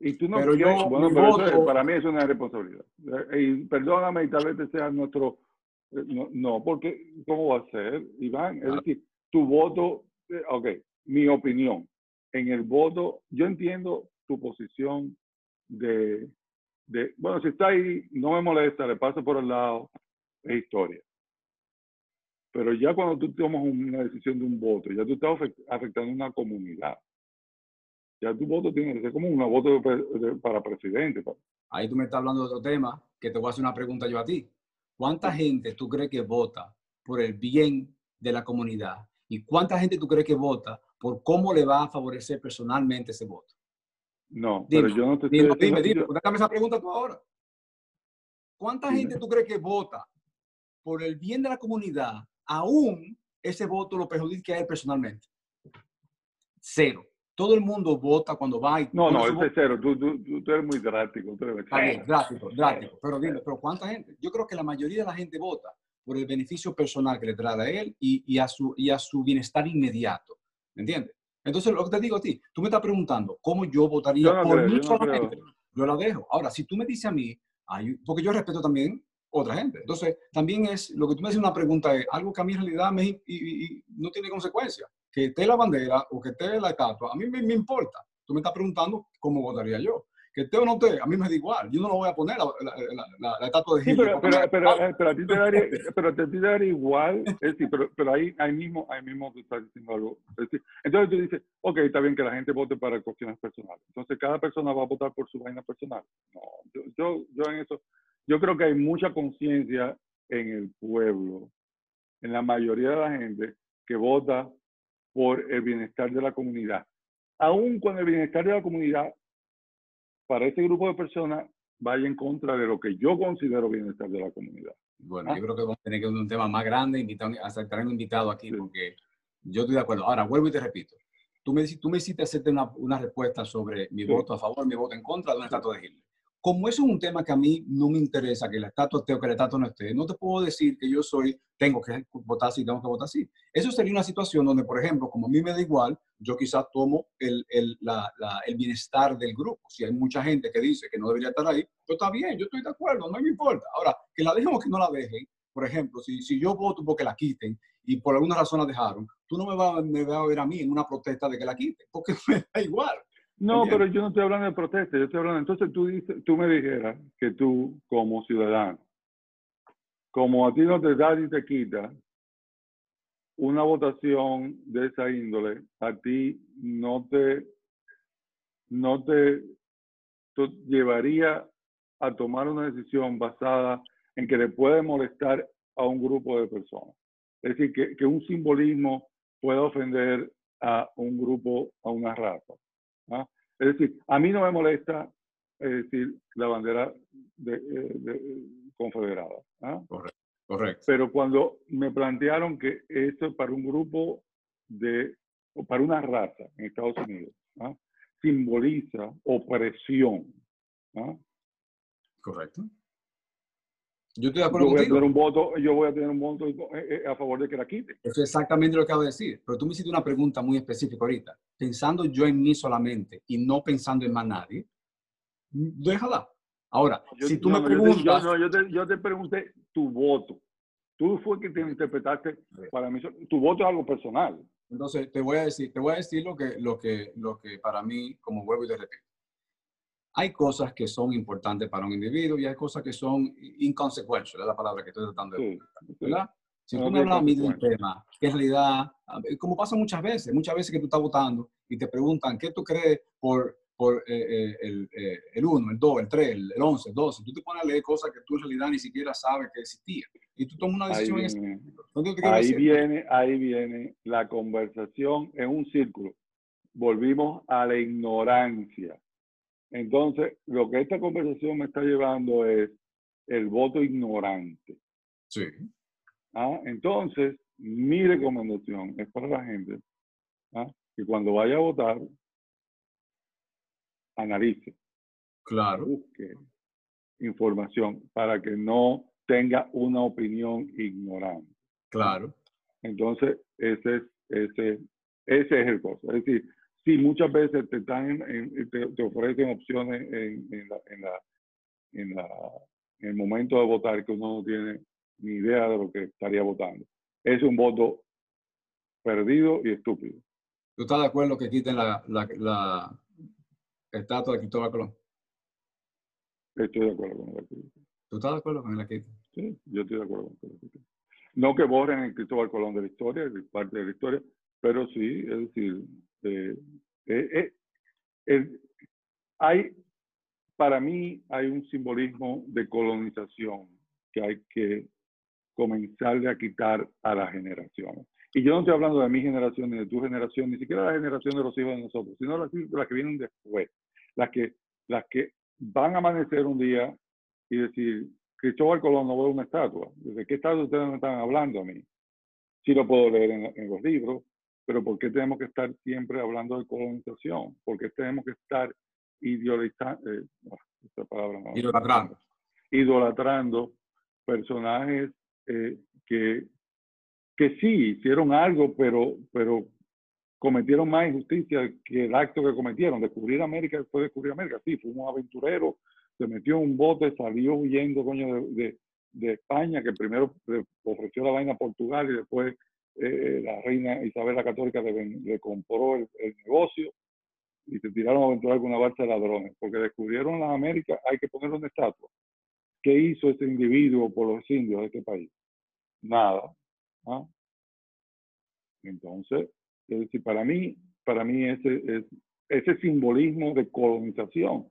Y tú no pero yo, bueno, pero para mí es una responsabilidad. Y perdóname, y tal vez te sea nuestro. Eh, no, porque, ¿cómo va a ser, Iván? Es decir, tu voto, eh, ok, mi opinión. En el voto, yo entiendo tu posición de, de, bueno, si está ahí, no me molesta, le paso por el lado, es historia. Pero ya cuando tú tomas una decisión de un voto, ya tú estás afectando una comunidad ya tu voto tiene que ser como un voto para presidente. Ahí tú me estás hablando de otro tema, que te voy a hacer una pregunta yo a ti. ¿Cuánta gente tú crees que vota por el bien de la comunidad? ¿Y cuánta gente tú crees que vota por cómo le va a favorecer personalmente ese voto. No, pero yo no te estoy dime, dime, dime, déjame esa pregunta tú ahora. ¿Cuánta gente tú crees que vota por el bien de la comunidad, aún ese voto lo perjudica a él personalmente? Cero. Todo el mundo vota cuando va y... No, no, es cero. Tú, tú, tú, eres muy drástico. Tú eres drástico, drástico. Pero dime, ¿pero cuánta gente? Yo creo que la mayoría de la gente vota por el beneficio personal que le trae a él y, y, a, su, y a su bienestar inmediato. ¿Me entiendes? Entonces, lo que te digo a ti, tú me estás preguntando cómo yo votaría por mí solamente. Yo, la dejo. Ahora, si tú me dices a mí, porque yo respeto también otra gente. Entonces, también es, lo que tú me haces una pregunta es algo que a mí en realidad me, y, no tiene consecuencia. Que esté la bandera o que esté la estatua, a mí me, me importa. Tú me estás preguntando cómo votaría yo que esté o no esté, a mí me da igual. Yo no lo voy a poner la, la, estatua de Sí, pero, pero, pero, a ti te daría, <laughs> pero a ti te daría igual. Es decir, pero, pero ahí, ahí, mismo, ahí mismo tú estás diciendo algo. Es decir, entonces tú dices, ok, está bien que la gente vote para cuestiones personales. Entonces cada persona va a votar por su vaina personal. No, yo, yo, yo en eso, yo creo que hay mucha conciencia en el pueblo, en la mayoría de la gente que vota por el bienestar de la comunidad. Aún con el bienestar de la comunidad para ese grupo de personas vaya en contra de lo que yo considero bienestar de la comunidad. Bueno, yo creo que vamos a tener que un tema más grande, invitar, aceptar un invitado aquí, porque yo estoy de acuerdo. Ahora, vuelvo y te repito. Tú me, tú me hiciste hacerte una, una respuesta sobre mi voto a favor, mi voto en contra de un estatua de Hitler como eso es un tema que a mí no me interesa, que la estatua esté o que la estatua no esté, no te puedo decir que yo soy, tengo que votar así, tengo que votar así. Eso sería una situación donde, por ejemplo, como a mí me da igual, yo quizás tomo el, el, la, el bienestar del grupo. Si hay mucha gente que dice que no debería estar ahí, pues está bien, yo estoy de acuerdo, no me importa. Ahora, que la dejen o que no la dejen, por ejemplo, si, si yo voto porque la quiten y por alguna razón la dejaron, tú no me vas, me vas a ver a mí en una protesta de que la quiten, porque <laughs> me da igual. No, pero yo no estoy hablando de protesta, yo estoy hablando, entonces tú, dices, tú me dijeras que tú como ciudadano, como a ti no te da y te quita una votación de esa índole, a ti no te, no te, llevaría a tomar una decisión basada en que le puede molestar a un grupo de personas. Es decir, que, que un simbolismo pueda ofender a un grupo, a una raza. ¿Ah? Es decir, a mí no me molesta decir la bandera de, eh, confederada. ¿ah? Correcto, Pero cuando me plantearon que esto para un grupo de, o para una raza en Estados Unidos, ¿ah? simboliza opresión. Correcto. Yo estoy de acuerdo voy A tener un voto, yo voy a tener un voto a favor de que la quite. Eso es exactamente lo que acabo de decir. Pero tú me hiciste una pregunta muy específica ahorita. Pensando yo en mí solamente y no pensando en más nadie, déjala. Ahora, si tú me preguntas... Yo, yo, te, yo, te, pregunté tu voto. Tú fue que te interpretaste para mí. Tu voto es algo personal. Entonces, te voy a decir, te voy a decir lo que, lo que, lo que para mí, como vuelvo y te repito hay cosas que son importantes para un individuo y hay cosas que son inconsecuentes, es la palabra que estoy tratando de. Si tú me hablas a mí de un tema que en realidad, como pasa muchas veces, muchas veces que tú estás votando y te preguntan, ¿qué tú crees por, por eh, eh, eh, el 1, el 2, el 3, el 11, el 12? Tú te pones a leer cosas que tú en realidad ni siquiera sabes que existían. Y tú tomas una decisión ahí viene, ahí viene la conversación en un círculo. Volvimos a la ignorancia. Entonces, lo que esta conversación me está llevando es el voto ignorante. Sí. ¿Ah? Entonces, mi recomendación es para la gente ¿ah? que cuando vaya a votar, analice. Claro. Busque información para que no tenga una opinión ignorante. Claro. Entonces, ese es, ese, ese es el cosa. Es decir, sí, muchas veces te, están te, ofrecen opciones en, en, la, en, la, en, la, en el momento de votar que uno no tiene ni idea de lo que estaría votando. Es un voto perdido y estúpido. ¿Tú estás de acuerdo que quiten la, la, la estatua de Cristóbal Colón? Estoy de acuerdo con la ¿Tú estás de acuerdo con la quiten? Sí, yo estoy de acuerdo con la quiten. No que borren el Cristóbal Colón de la historia, parte de la historia, pero sí, es decir, eh, eh, hay, para mí hay un simbolismo de colonización que hay que comenzarle a quitar a las generaciones. Y yo no estoy hablando de mi generación, ni de tu generación, ni siquiera la generación de los hijos de nosotros, sino las, las que vienen después, las que, las que van a amanecer un día y decir, Cristóbal Colón no ve una estatua. ¿De qué estatua ustedes me están hablando a mí? Sí lo puedo leer en, los libros, pero ¿por qué tenemos que estar siempre hablando de colonización? ¿Por qué tenemos que estar idealizando, eh, esta palabra idolatrando. idolatrando personajes eh, que, que sí hicieron algo, pero, pero cometieron más injusticia que el acto que cometieron. Descubrir América después de descubrir América. Sí, fue un aventurero, se metió en un bote, salió huyendo, coño, de, de, España, que primero ofreció la vaina a Portugal y después eh, la reina Isabel la Católica le, compró el, negocio y se tiraron a aventurar con una balsa de ladrones, porque descubrieron la América, hay que ponerle una estatua. ¿Qué hizo ese individuo por los indios de este país? Nada. ¿ah? Entonces, es para mí, para mí ese, ese simbolismo de colonización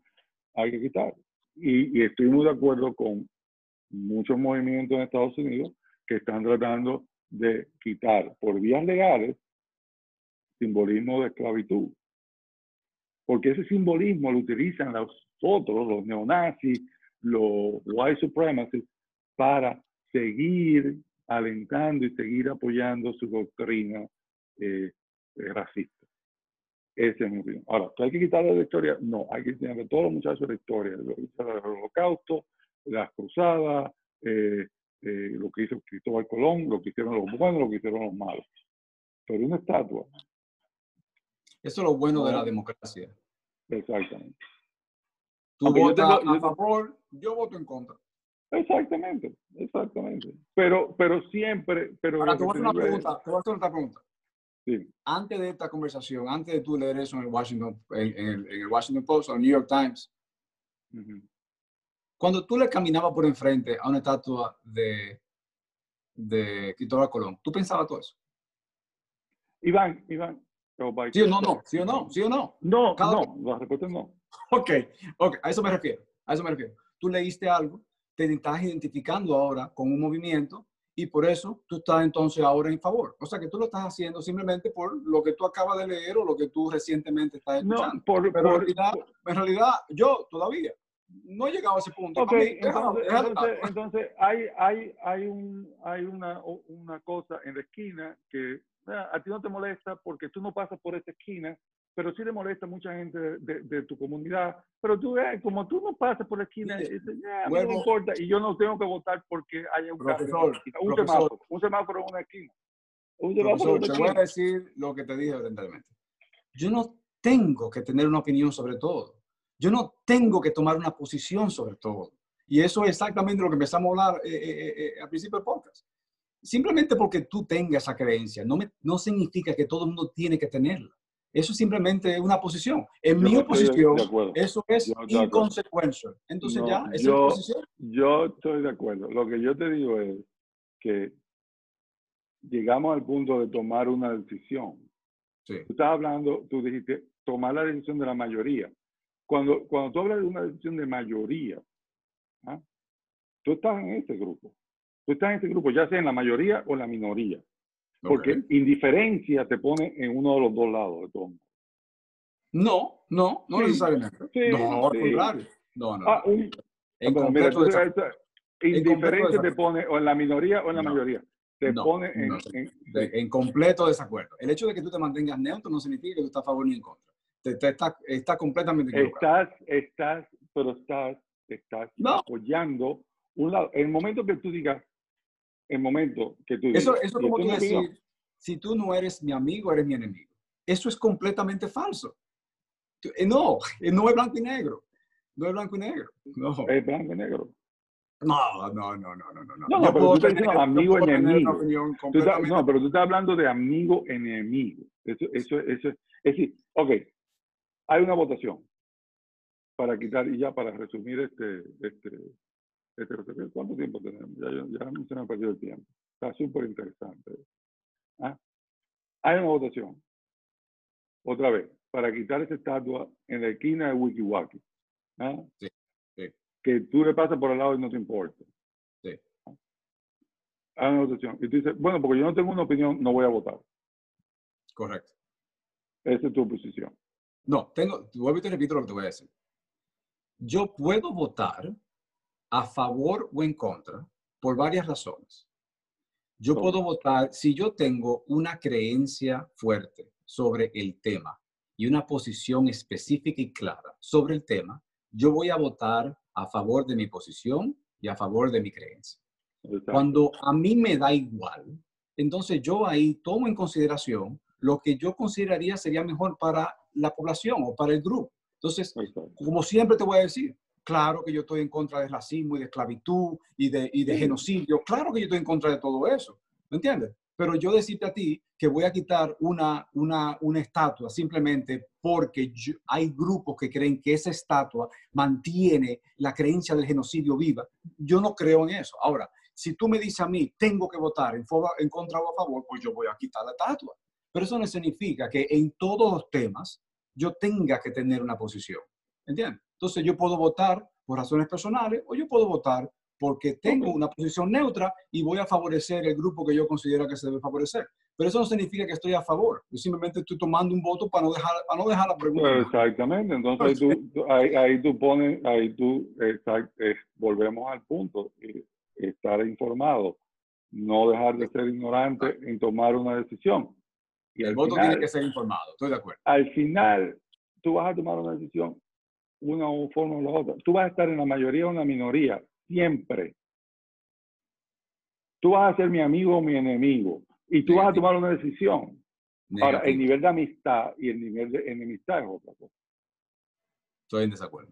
hay que quitar. Y, y, estoy muy de acuerdo con muchos movimientos en Estados Unidos que están tratando de quitar por vías legales simbolismo de esclavitud. Porque ese simbolismo lo utilizan los otros, los neonazis, los white supremacists, para seguir alentando y seguir apoyando su doctrina eh, eh, racista. Ese es mi opinión. Ahora, ¿hay que quitarle la historia? No, hay que enseñarle a todos los muchachos la historia, el holocausto, las cruzadas, eh, eh, lo que hizo Cristóbal Colón, lo que hicieron los buenos, lo que hicieron los malos. Pero una estatua. Eso es lo bueno de la democracia. Exactamente. Tú votas a favor, yo voto en contra. Exactamente, exactamente. Pero, pero siempre. Pero Ahora, te voy a hacer una pregunta. Te voy a hacer otra pregunta. Sí. Antes de esta conversación, antes de tú leer eso en el Washington, en, el, Washington Post o el New York Times, cuando tú le caminabas por enfrente a una estatua de, de Cristóbal Colón, ¿tú pensabas todo eso? Iván, Iván. ¿Sí o no, no? ¿Sí o no? ¿Sí o no? No, no, la respuesta es no. <laughs> Ok, ok, a eso me refiero, a eso me refiero. Tú leíste algo, te estás identificando ahora con un movimiento y por eso tú estás entonces ahora en favor. O sea que tú lo estás haciendo simplemente por lo que tú acabas de leer o lo que tú recientemente estás escuchando. No, por, Pero en, realidad, en realidad yo todavía no he llegado a ese punto. Ok, entonces, entonces, hay, hay, hay, un, hay una, una cosa en la esquina que a ti no te molesta porque tú no pasas por esa esquina, pero sí le molesta a mucha gente de, de, tu comunidad. Pero tú, eh, como tú no pasas por la esquina, no importa, y yo no tengo que votar porque haya un, profesor, un semáforo, un semáforo en una esquina. Un profesor, te voy a decir lo que te dije originalmente. Yo no tengo que tener una opinión sobre todo. Yo no tengo que tomar una posición sobre todo. Y eso es exactamente lo que empezamos a hablar eh, eh, eh, al principio del podcast. Simplemente porque tú tengas esa creencia, no, me, no significa que todo el mundo tiene que tenerla. Eso es simplemente una posición. En mi oposición, eso es inconsecuencia. Entonces ya, esa yo, posición. Yo estoy de acuerdo. Lo que yo te digo es que llegamos al punto de tomar una decisión. Sí. Tú estás hablando, tú dijiste, tomar la decisión de la mayoría. Cuando, cuando tú hablas de una decisión de mayoría, ¿ah? tú estás en ese grupo. Tú estás en ese grupo, ya sea en la mayoría o en la minoría. Porque indiferencia te pone en uno de los dos lados de todo. No, no, no necesariamente. no, al contrario. No, no. Ah, mira, indiferencia te pone o en la minoría o en la mayoría. Te pone en, en, en, completo desacuerdo. El hecho de que tú te mantengas neutro no significa que tú estás a favor ni en contra está, está completamente equivocado. Estás, estás, pero estás, estás apoyando un lado. El momento que tú digas, el momento que tú digas. Eso, eso como tú decir, si tú no eres mi amigo, eres mi enemigo. Eso es completamente falso. Eh, no, eh, no es blanco y negro. No es blanco y negro. No. Es blanco y negro. No, no, no, no, no, no. No, no pero tú estás diciendo amigo enemigo. no, pero tú estás hablando de amigo enemigo. Eso, eso, eso, es decir, ok, hay una votación para quitar, y ya para resumir este, este, este ¿cuánto tiempo tenemos? Ya, ya, se me ha perdido el tiempo. Está súper interesante. ¿Ah? Hay una votación, otra vez, para quitar esa estatua en la esquina de Wikiwaki. ¿Ah? Sí, Que tú le pasas por el lado y no te importa. Sí. Hay una votación. Y tú dices, bueno, porque yo no tengo una opinión, no voy a votar. Correcto. Esa es tu posición. No, tengo, vuelvo y te repito lo que te voy a decir. Yo puedo votar a favor o en contra por varias razones. Yo puedo votar si yo tengo una creencia fuerte sobre el tema y una posición específica y clara sobre el tema, yo voy a votar a favor de mi posición y a favor de mi creencia. Cuando a mí me da igual, entonces yo ahí tomo en consideración lo que yo consideraría sería mejor para la población o para el grupo. Entonces, como siempre te voy a decir, claro que yo estoy en contra del racismo y de esclavitud y de, y de genocidio, claro que yo estoy en contra de todo eso, ¿me entiendes? Pero yo decirte a ti que voy a quitar una, una, una estatua simplemente porque hay grupos que creen que esa estatua mantiene la creencia del genocidio viva, yo no creo en eso. Ahora, si tú me dices a mí, tengo que votar en, en contra o a favor, pues yo voy a quitar la estatua. Pero eso no significa que en todos los temas yo tenga que tener una posición. ¿Entiendes? Entonces yo puedo votar por razones personales o yo puedo votar porque tengo una posición neutra y voy a favorecer el grupo que yo considero que se debe favorecer. Pero eso no significa que estoy a favor. Yo simplemente estoy tomando un voto para no dejar, para no dejar la pregunta. Exactamente. Entonces tú, ahí, tú pones, ahí tú, volvemos al punto, estar informado, no dejar de ser ignorante en tomar una decisión. Y el voto tiene que ser informado, estoy de acuerdo. Al final, tú vas a tomar una decisión, una forma o la otra. Tú vas a estar en la mayoría o en la minoría, siempre. Tú vas a ser mi amigo o mi enemigo. Y tú vas a tomar una decisión. Ahora, el nivel de amistad y el nivel de enemistad es otra cosa. Estoy en desacuerdo.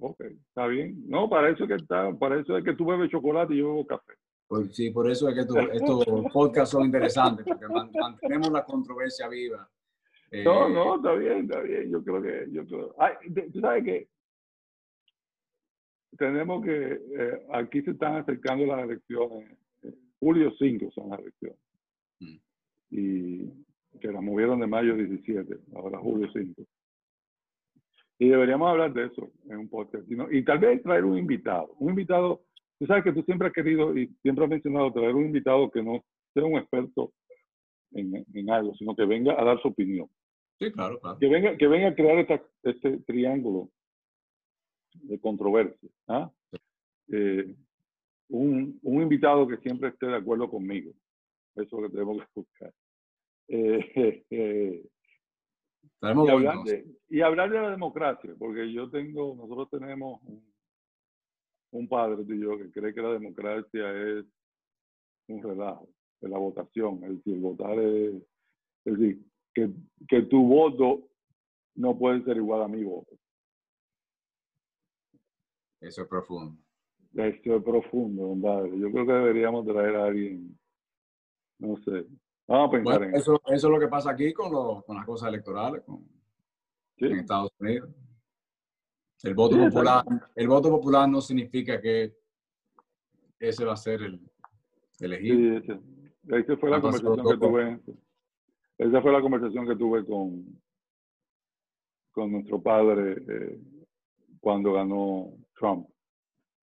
Ok, está bien. No, para eso, que está, para eso es que tú bebes chocolate y yo bebo café. Pues sí, por eso es que estos podcasts son interesantes, porque mantenemos la controversia viva. no, no, está bien, está bien. Yo creo que. Yo creo, ay, tú sabes que tenemos que. Eh, aquí se están acercando las elecciones. Eh, julio 5 son las elecciones. Mm. Y que las movieron de mayo 17, ahora julio 5. Y deberíamos hablar de eso en un podcast. Y, y tal vez traer un invitado. Un invitado Tú sabes que tú siempre has querido y siempre has mencionado traer un invitado que no sea un experto en, en algo, sino que venga a dar su opinión. Sí, claro, claro. Que venga, que venga a crear esta, este triángulo de controversia. ¿ah? Eh, un, un, invitado que siempre esté de acuerdo conmigo. Eso es lo que tenemos que buscar. Eh, <laughs> eh, y, hablar de, y hablar de la democracia, porque yo tengo, nosotros tenemos un, un padre tuyo que cree que la democracia es un relajo, de la votación, es decir, votar es, es decir, que, que tu voto no puede ser igual a mi voto. Eso es profundo. Eso es profundo, padre. Yo creo que deberíamos traer a alguien, no sé. Vamos a pensar en eso. Eso es lo que pasa aquí con, lo, con las cosas electorales con, en Estados Unidos. El voto, popular, el voto popular no significa que ese va a ser el elegido. Sí, esa fue la conversación que tuve. Esa fue la conversación que tuve con, con nuestro padre eh, cuando ganó Trump,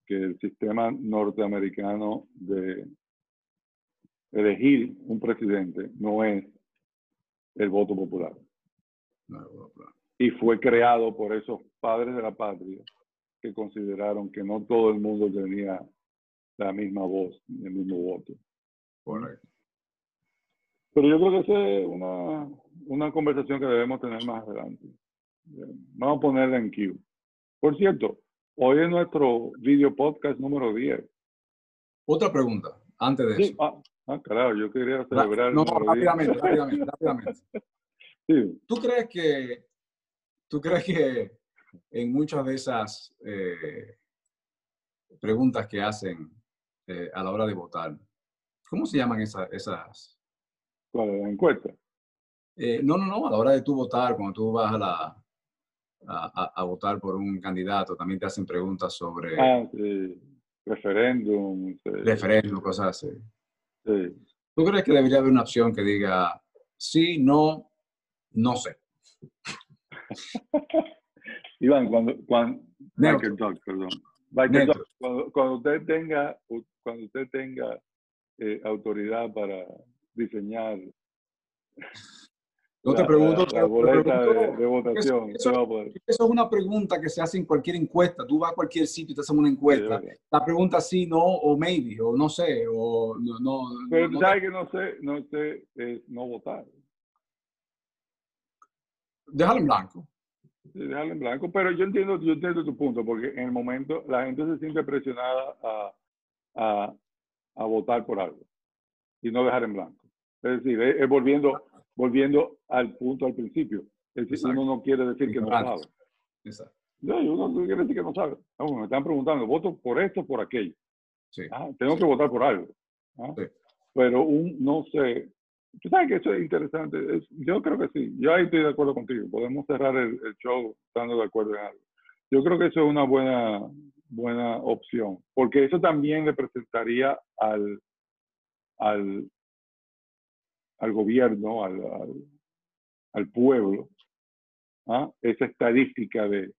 que el sistema norteamericano de elegir un presidente no es el voto popular. No, el voto popular y fue creado por esos padres de la patria que consideraron que no todo el mundo tenía la misma voz, el mismo voto. Pero yo creo que esa es una, una conversación que debemos tener más adelante. Vamos a ponerla en Q. Por cierto, hoy es nuestro video podcast número 10. Otra pregunta, antes de eso. Ah, ah, claro, yo quería celebrar. No, rápidamente, rápidamente, rápidamente. <laughs> Sí. ¿Tú crees que ¿Tú crees que en muchas de esas eh, preguntas que hacen eh, a la hora de votar, ¿cómo se llaman esas? esas? ¿Cuál, la encuesta? Eh, no, no, no, a la hora de tú votar, cuando tú vas a, la, a, votar por un candidato, también te hacen preguntas sobre... Ah, sí. Referéndum. Referéndum, cosas así. Sí. ¿Tú crees que debería haber una opción que diga sí, no, no sé? <laughs> Iván, cuando, cuando, perdón. cuando, usted tenga, cuando usted tenga eh, autoridad para diseñar yo te pregunto, la, boleta de, votación. Eso, es una pregunta que se hace en cualquier encuesta. Tú vas a cualquier sitio y te hacen una encuesta. la pregunta sí, no, o maybe, o no sé, o no. no Pero tú sabes que no sé, no sé, es no votar. Déjalo en blanco. déjalo en blanco, pero yo entiendo, yo entiendo tu punto, porque en el momento la gente se siente presionada a, a, a votar por algo y no dejar en blanco. Es decir, es volviendo volviendo al punto al principio. Es decir, uno no quiere decir que no sabe. Exacto. No, uno no quiere decir que no sabe. me están preguntando, ¿voto por esto o por aquello? Sí. Ah, tengo que votar por algo. ¿ah? Pero un no sé. Tú sabes que eso es interesante. yo creo que sí. Yo ahí estoy de acuerdo contigo. Podemos cerrar el, show estando de acuerdo en algo. Yo creo que eso es una buena, buena opción. Porque eso también representaría al, al, al gobierno, al, al, pueblo, ¿ah? esa estadística de,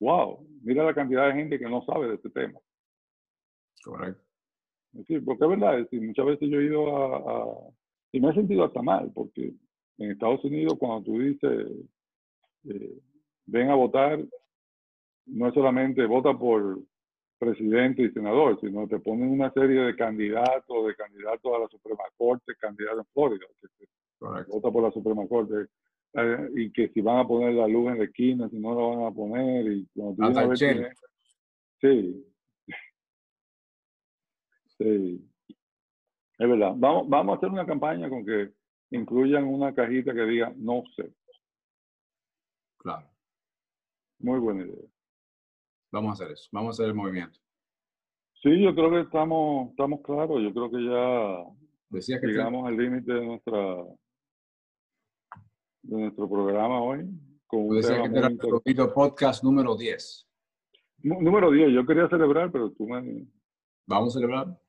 wow, mira la cantidad de gente que no sabe de este tema. Correcto. Sí, porque es verdad, muchas veces yo he ido a, y me he sentido hasta mal, porque en Estados Unidos cuando tú dices, eh, ven a votar, no es solamente vota por presidente y senador, sino te ponen una serie de candidatos, de candidatos a la Suprema Corte, candidatos en Florida, que vota por la Suprema Corte, eh, y que si van a poner la luz en la esquina, si no la van a poner, y cuando tú Sí. <laughs> Sí. Es verdad. Vamos, vamos a hacer una campaña con que incluyan una cajita que diga no sé. Claro. Muy buena idea. Vamos a hacer eso, vamos a hacer el movimiento. Sí, yo creo que estamos, estamos claros, yo creo que ya llegamos al límite de nuestra de nuestro programa hoy. Con un decía que era el podcast número 10. número 10, yo quería celebrar, pero tú me... Vamos a celebrar.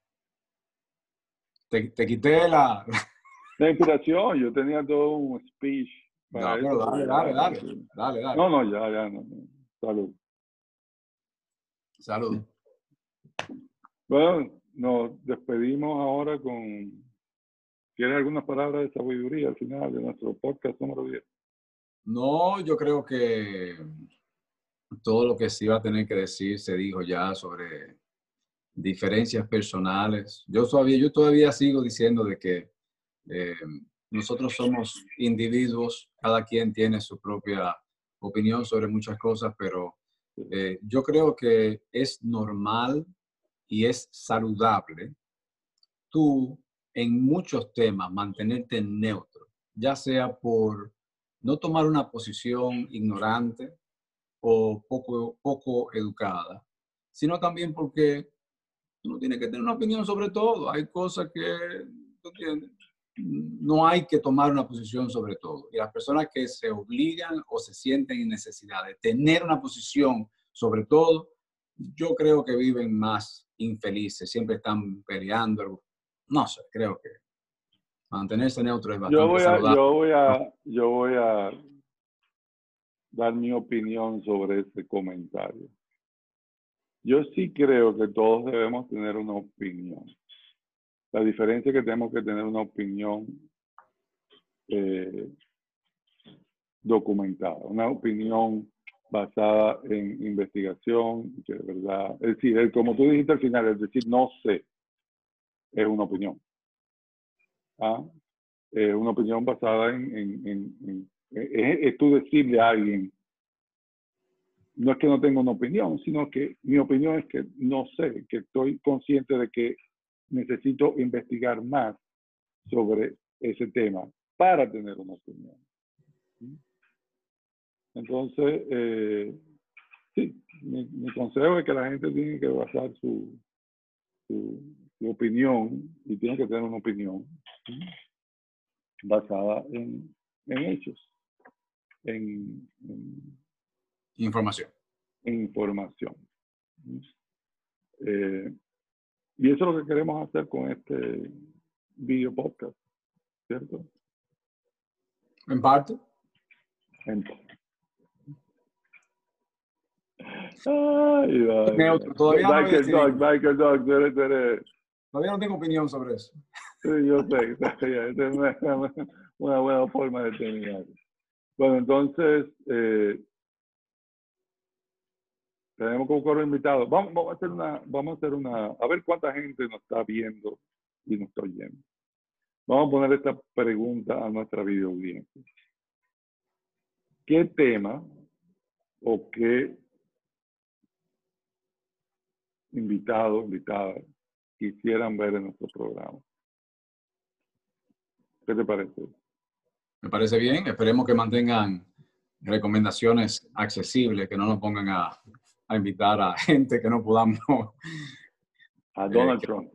Te, te quité la... La inspiración, yo tenía todo un speech. Para no, dale, dale, dale, dale, dale. No, no, ya, ya, no. Salud. Salud. Bueno, nos despedimos ahora con. ¿Quieres algunas palabras de sabiduría al final de nuestro podcast número 10? No, yo creo que todo lo que se iba a tener que decir se dijo ya sobre diferencias personales. Yo todavía, yo todavía sigo diciendo de que eh, nosotros somos individuos, cada quien tiene su propia opinión sobre muchas cosas, pero eh, yo creo que es normal y es saludable tú en muchos temas mantenerte neutro, ya sea por no tomar una posición ignorante o poco, poco educada, sino también porque uno tiene que tener una opinión sobre todo. Hay cosas que, no hay que tomar una posición sobre todo. Y las personas que se obligan o se sienten en necesidad de tener una posición sobre todo, yo creo que viven más infelices, siempre están peleando. No sé, creo que mantenerse neutro es bastante yo voy a, Yo voy a, yo voy a dar mi opinión sobre este comentario. Yo sí creo que todos debemos tener una opinión. La diferencia es que tenemos que tener una opinión eh, documentada, una opinión basada en investigación, que de verdad, es decir, como tú dijiste al final, es decir, no sé, es una opinión. ¿Ah? Es una opinión basada en, en, en, es, tú decirle a alguien, no es que no tenga una opinión, sino que mi opinión es que no sé, que estoy consciente de que necesito investigar más sobre ese tema para tener una opinión. Entonces, eh, sí, mi, consejo es que la gente tiene que basar su, opinión y tiene que tener una opinión basada en, hechos. En información. Eh, y eso es lo que queremos hacer con este video podcast, ¿cierto? En parte. En parte. Ay, Neutro, todavía Michael no Dog, Michael Dog, tú eres, todavía no tengo opinión sobre eso. Sí, yo sé, esa es una, buena forma de terminar. Bueno, entonces, eh, tenemos que buscar un invitado. Vamos, vamos, a hacer una, vamos a hacer una, a ver cuánta gente nos está viendo y nos está oyendo. Vamos a poner esta pregunta a nuestra video audiencia. ¿Qué tema o qué invitado, invitada quisieran ver en nuestro programa? ¿Qué te parece? Me parece bien. Esperemos que mantengan recomendaciones accesibles, que no nos pongan a, invitar a gente que no podamos. A Donald eh, Trump.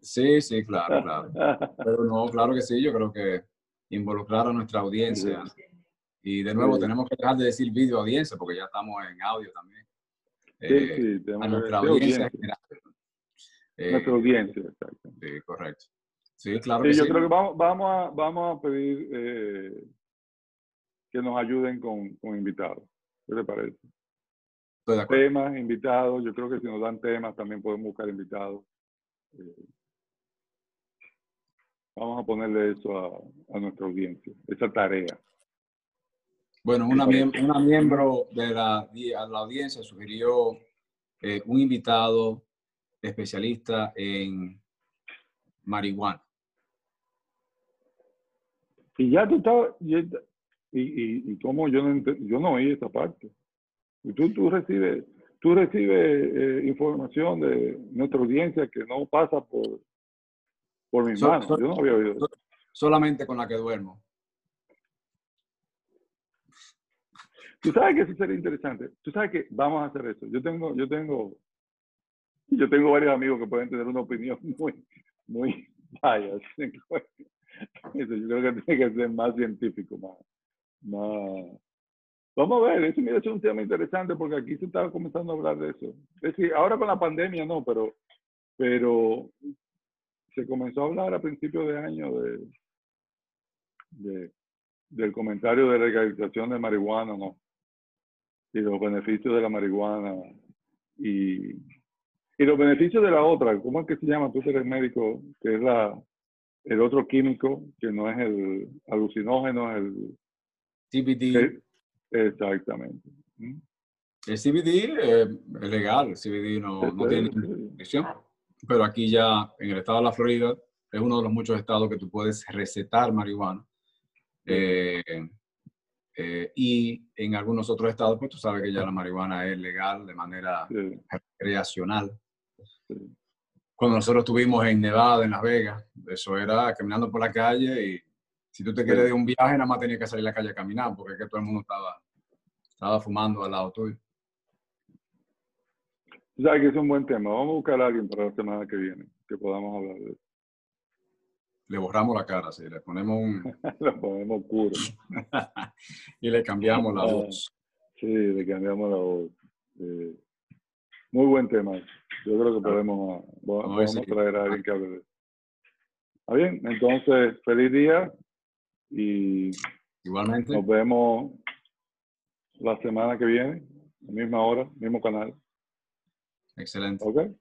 Sí, sí, claro, claro. Pero no, claro que sí, yo creo que involucrar a nuestra audiencia. Y de nuevo, tenemos que dejar de decir video audiencia porque ya estamos en audio también. Sí, sí, eh, a nuestra audiencia general. nuestra audiencia, exacto. Sí, correcto. Sí, claro sí, yo creo que vamos, vamos, a, vamos a pedir eh, que nos ayuden con, con invitados. ¿Qué te parece? Temas, invitados. Yo creo que si nos dan temas también podemos buscar invitados. Eh, Vamos a ponerle eso a, nuestra audiencia, esa tarea. Bueno, una, una miembro de la, la, audiencia sugirió eh, un invitado especialista en marihuana. Y ya tú estabas, y, y, y cómo yo no, yo no oí esa parte. Y tú, tú recibes, tú recibes eh, información de nuestra audiencia que no pasa por, por mis manos. Yo no había oído. solamente con la que duermo. Tú sabes que eso sería interesante. Tú sabes que vamos a hacer eso. Yo tengo, yo tengo, yo tengo varios amigos que pueden tener una opinión <laughs> muy, muy vaya. <laughs> Eso yo creo que tiene que ser más científico, más, más. Vamos a ver, eso me es un tema interesante porque aquí se está comenzando a hablar de eso. Es decir, ahora con la pandemia no, pero, pero se comenzó a hablar a principios de año de, del comentario de legalización de marihuana, ¿no? Y los beneficios de la marihuana y, y los beneficios de la otra, ¿cómo es que se llama? Tú eres médico, que es la, el otro químico, que no es el alucinógeno, el... CBD. Exactamente. El CBD es legal, el CBD no, no tiene restricción pero aquí ya en el estado de la Florida es uno de los muchos estados que tú puedes recetar marihuana. Eh, eh, y en algunos otros estados, pues tú sabes que ya la marihuana es legal de manera recreacional. Cuando nosotros estuvimos en Nevada, en Las Vegas, eso era caminando por la calle y si tú te quieres de un viaje, nada más tenías que salir a la calle a caminar porque es que todo el mundo estaba, estaba fumando al lado tuyo. O sea, que es un buen tema. Vamos a buscar a alguien para la semana que viene que podamos hablar de eso. Le borramos la cara, sí, le ponemos un... <laughs> le ponemos puro. <laughs> y le cambiamos la ah, voz. Sí, le cambiamos la voz. muy buen tema. Yo creo que podemos, vamos, a traer a alguien que hable de eso. ¿Está bien? Entonces, feliz día y igualmente nos vemos la semana que viene, misma hora, mismo canal. Excelente. Ok.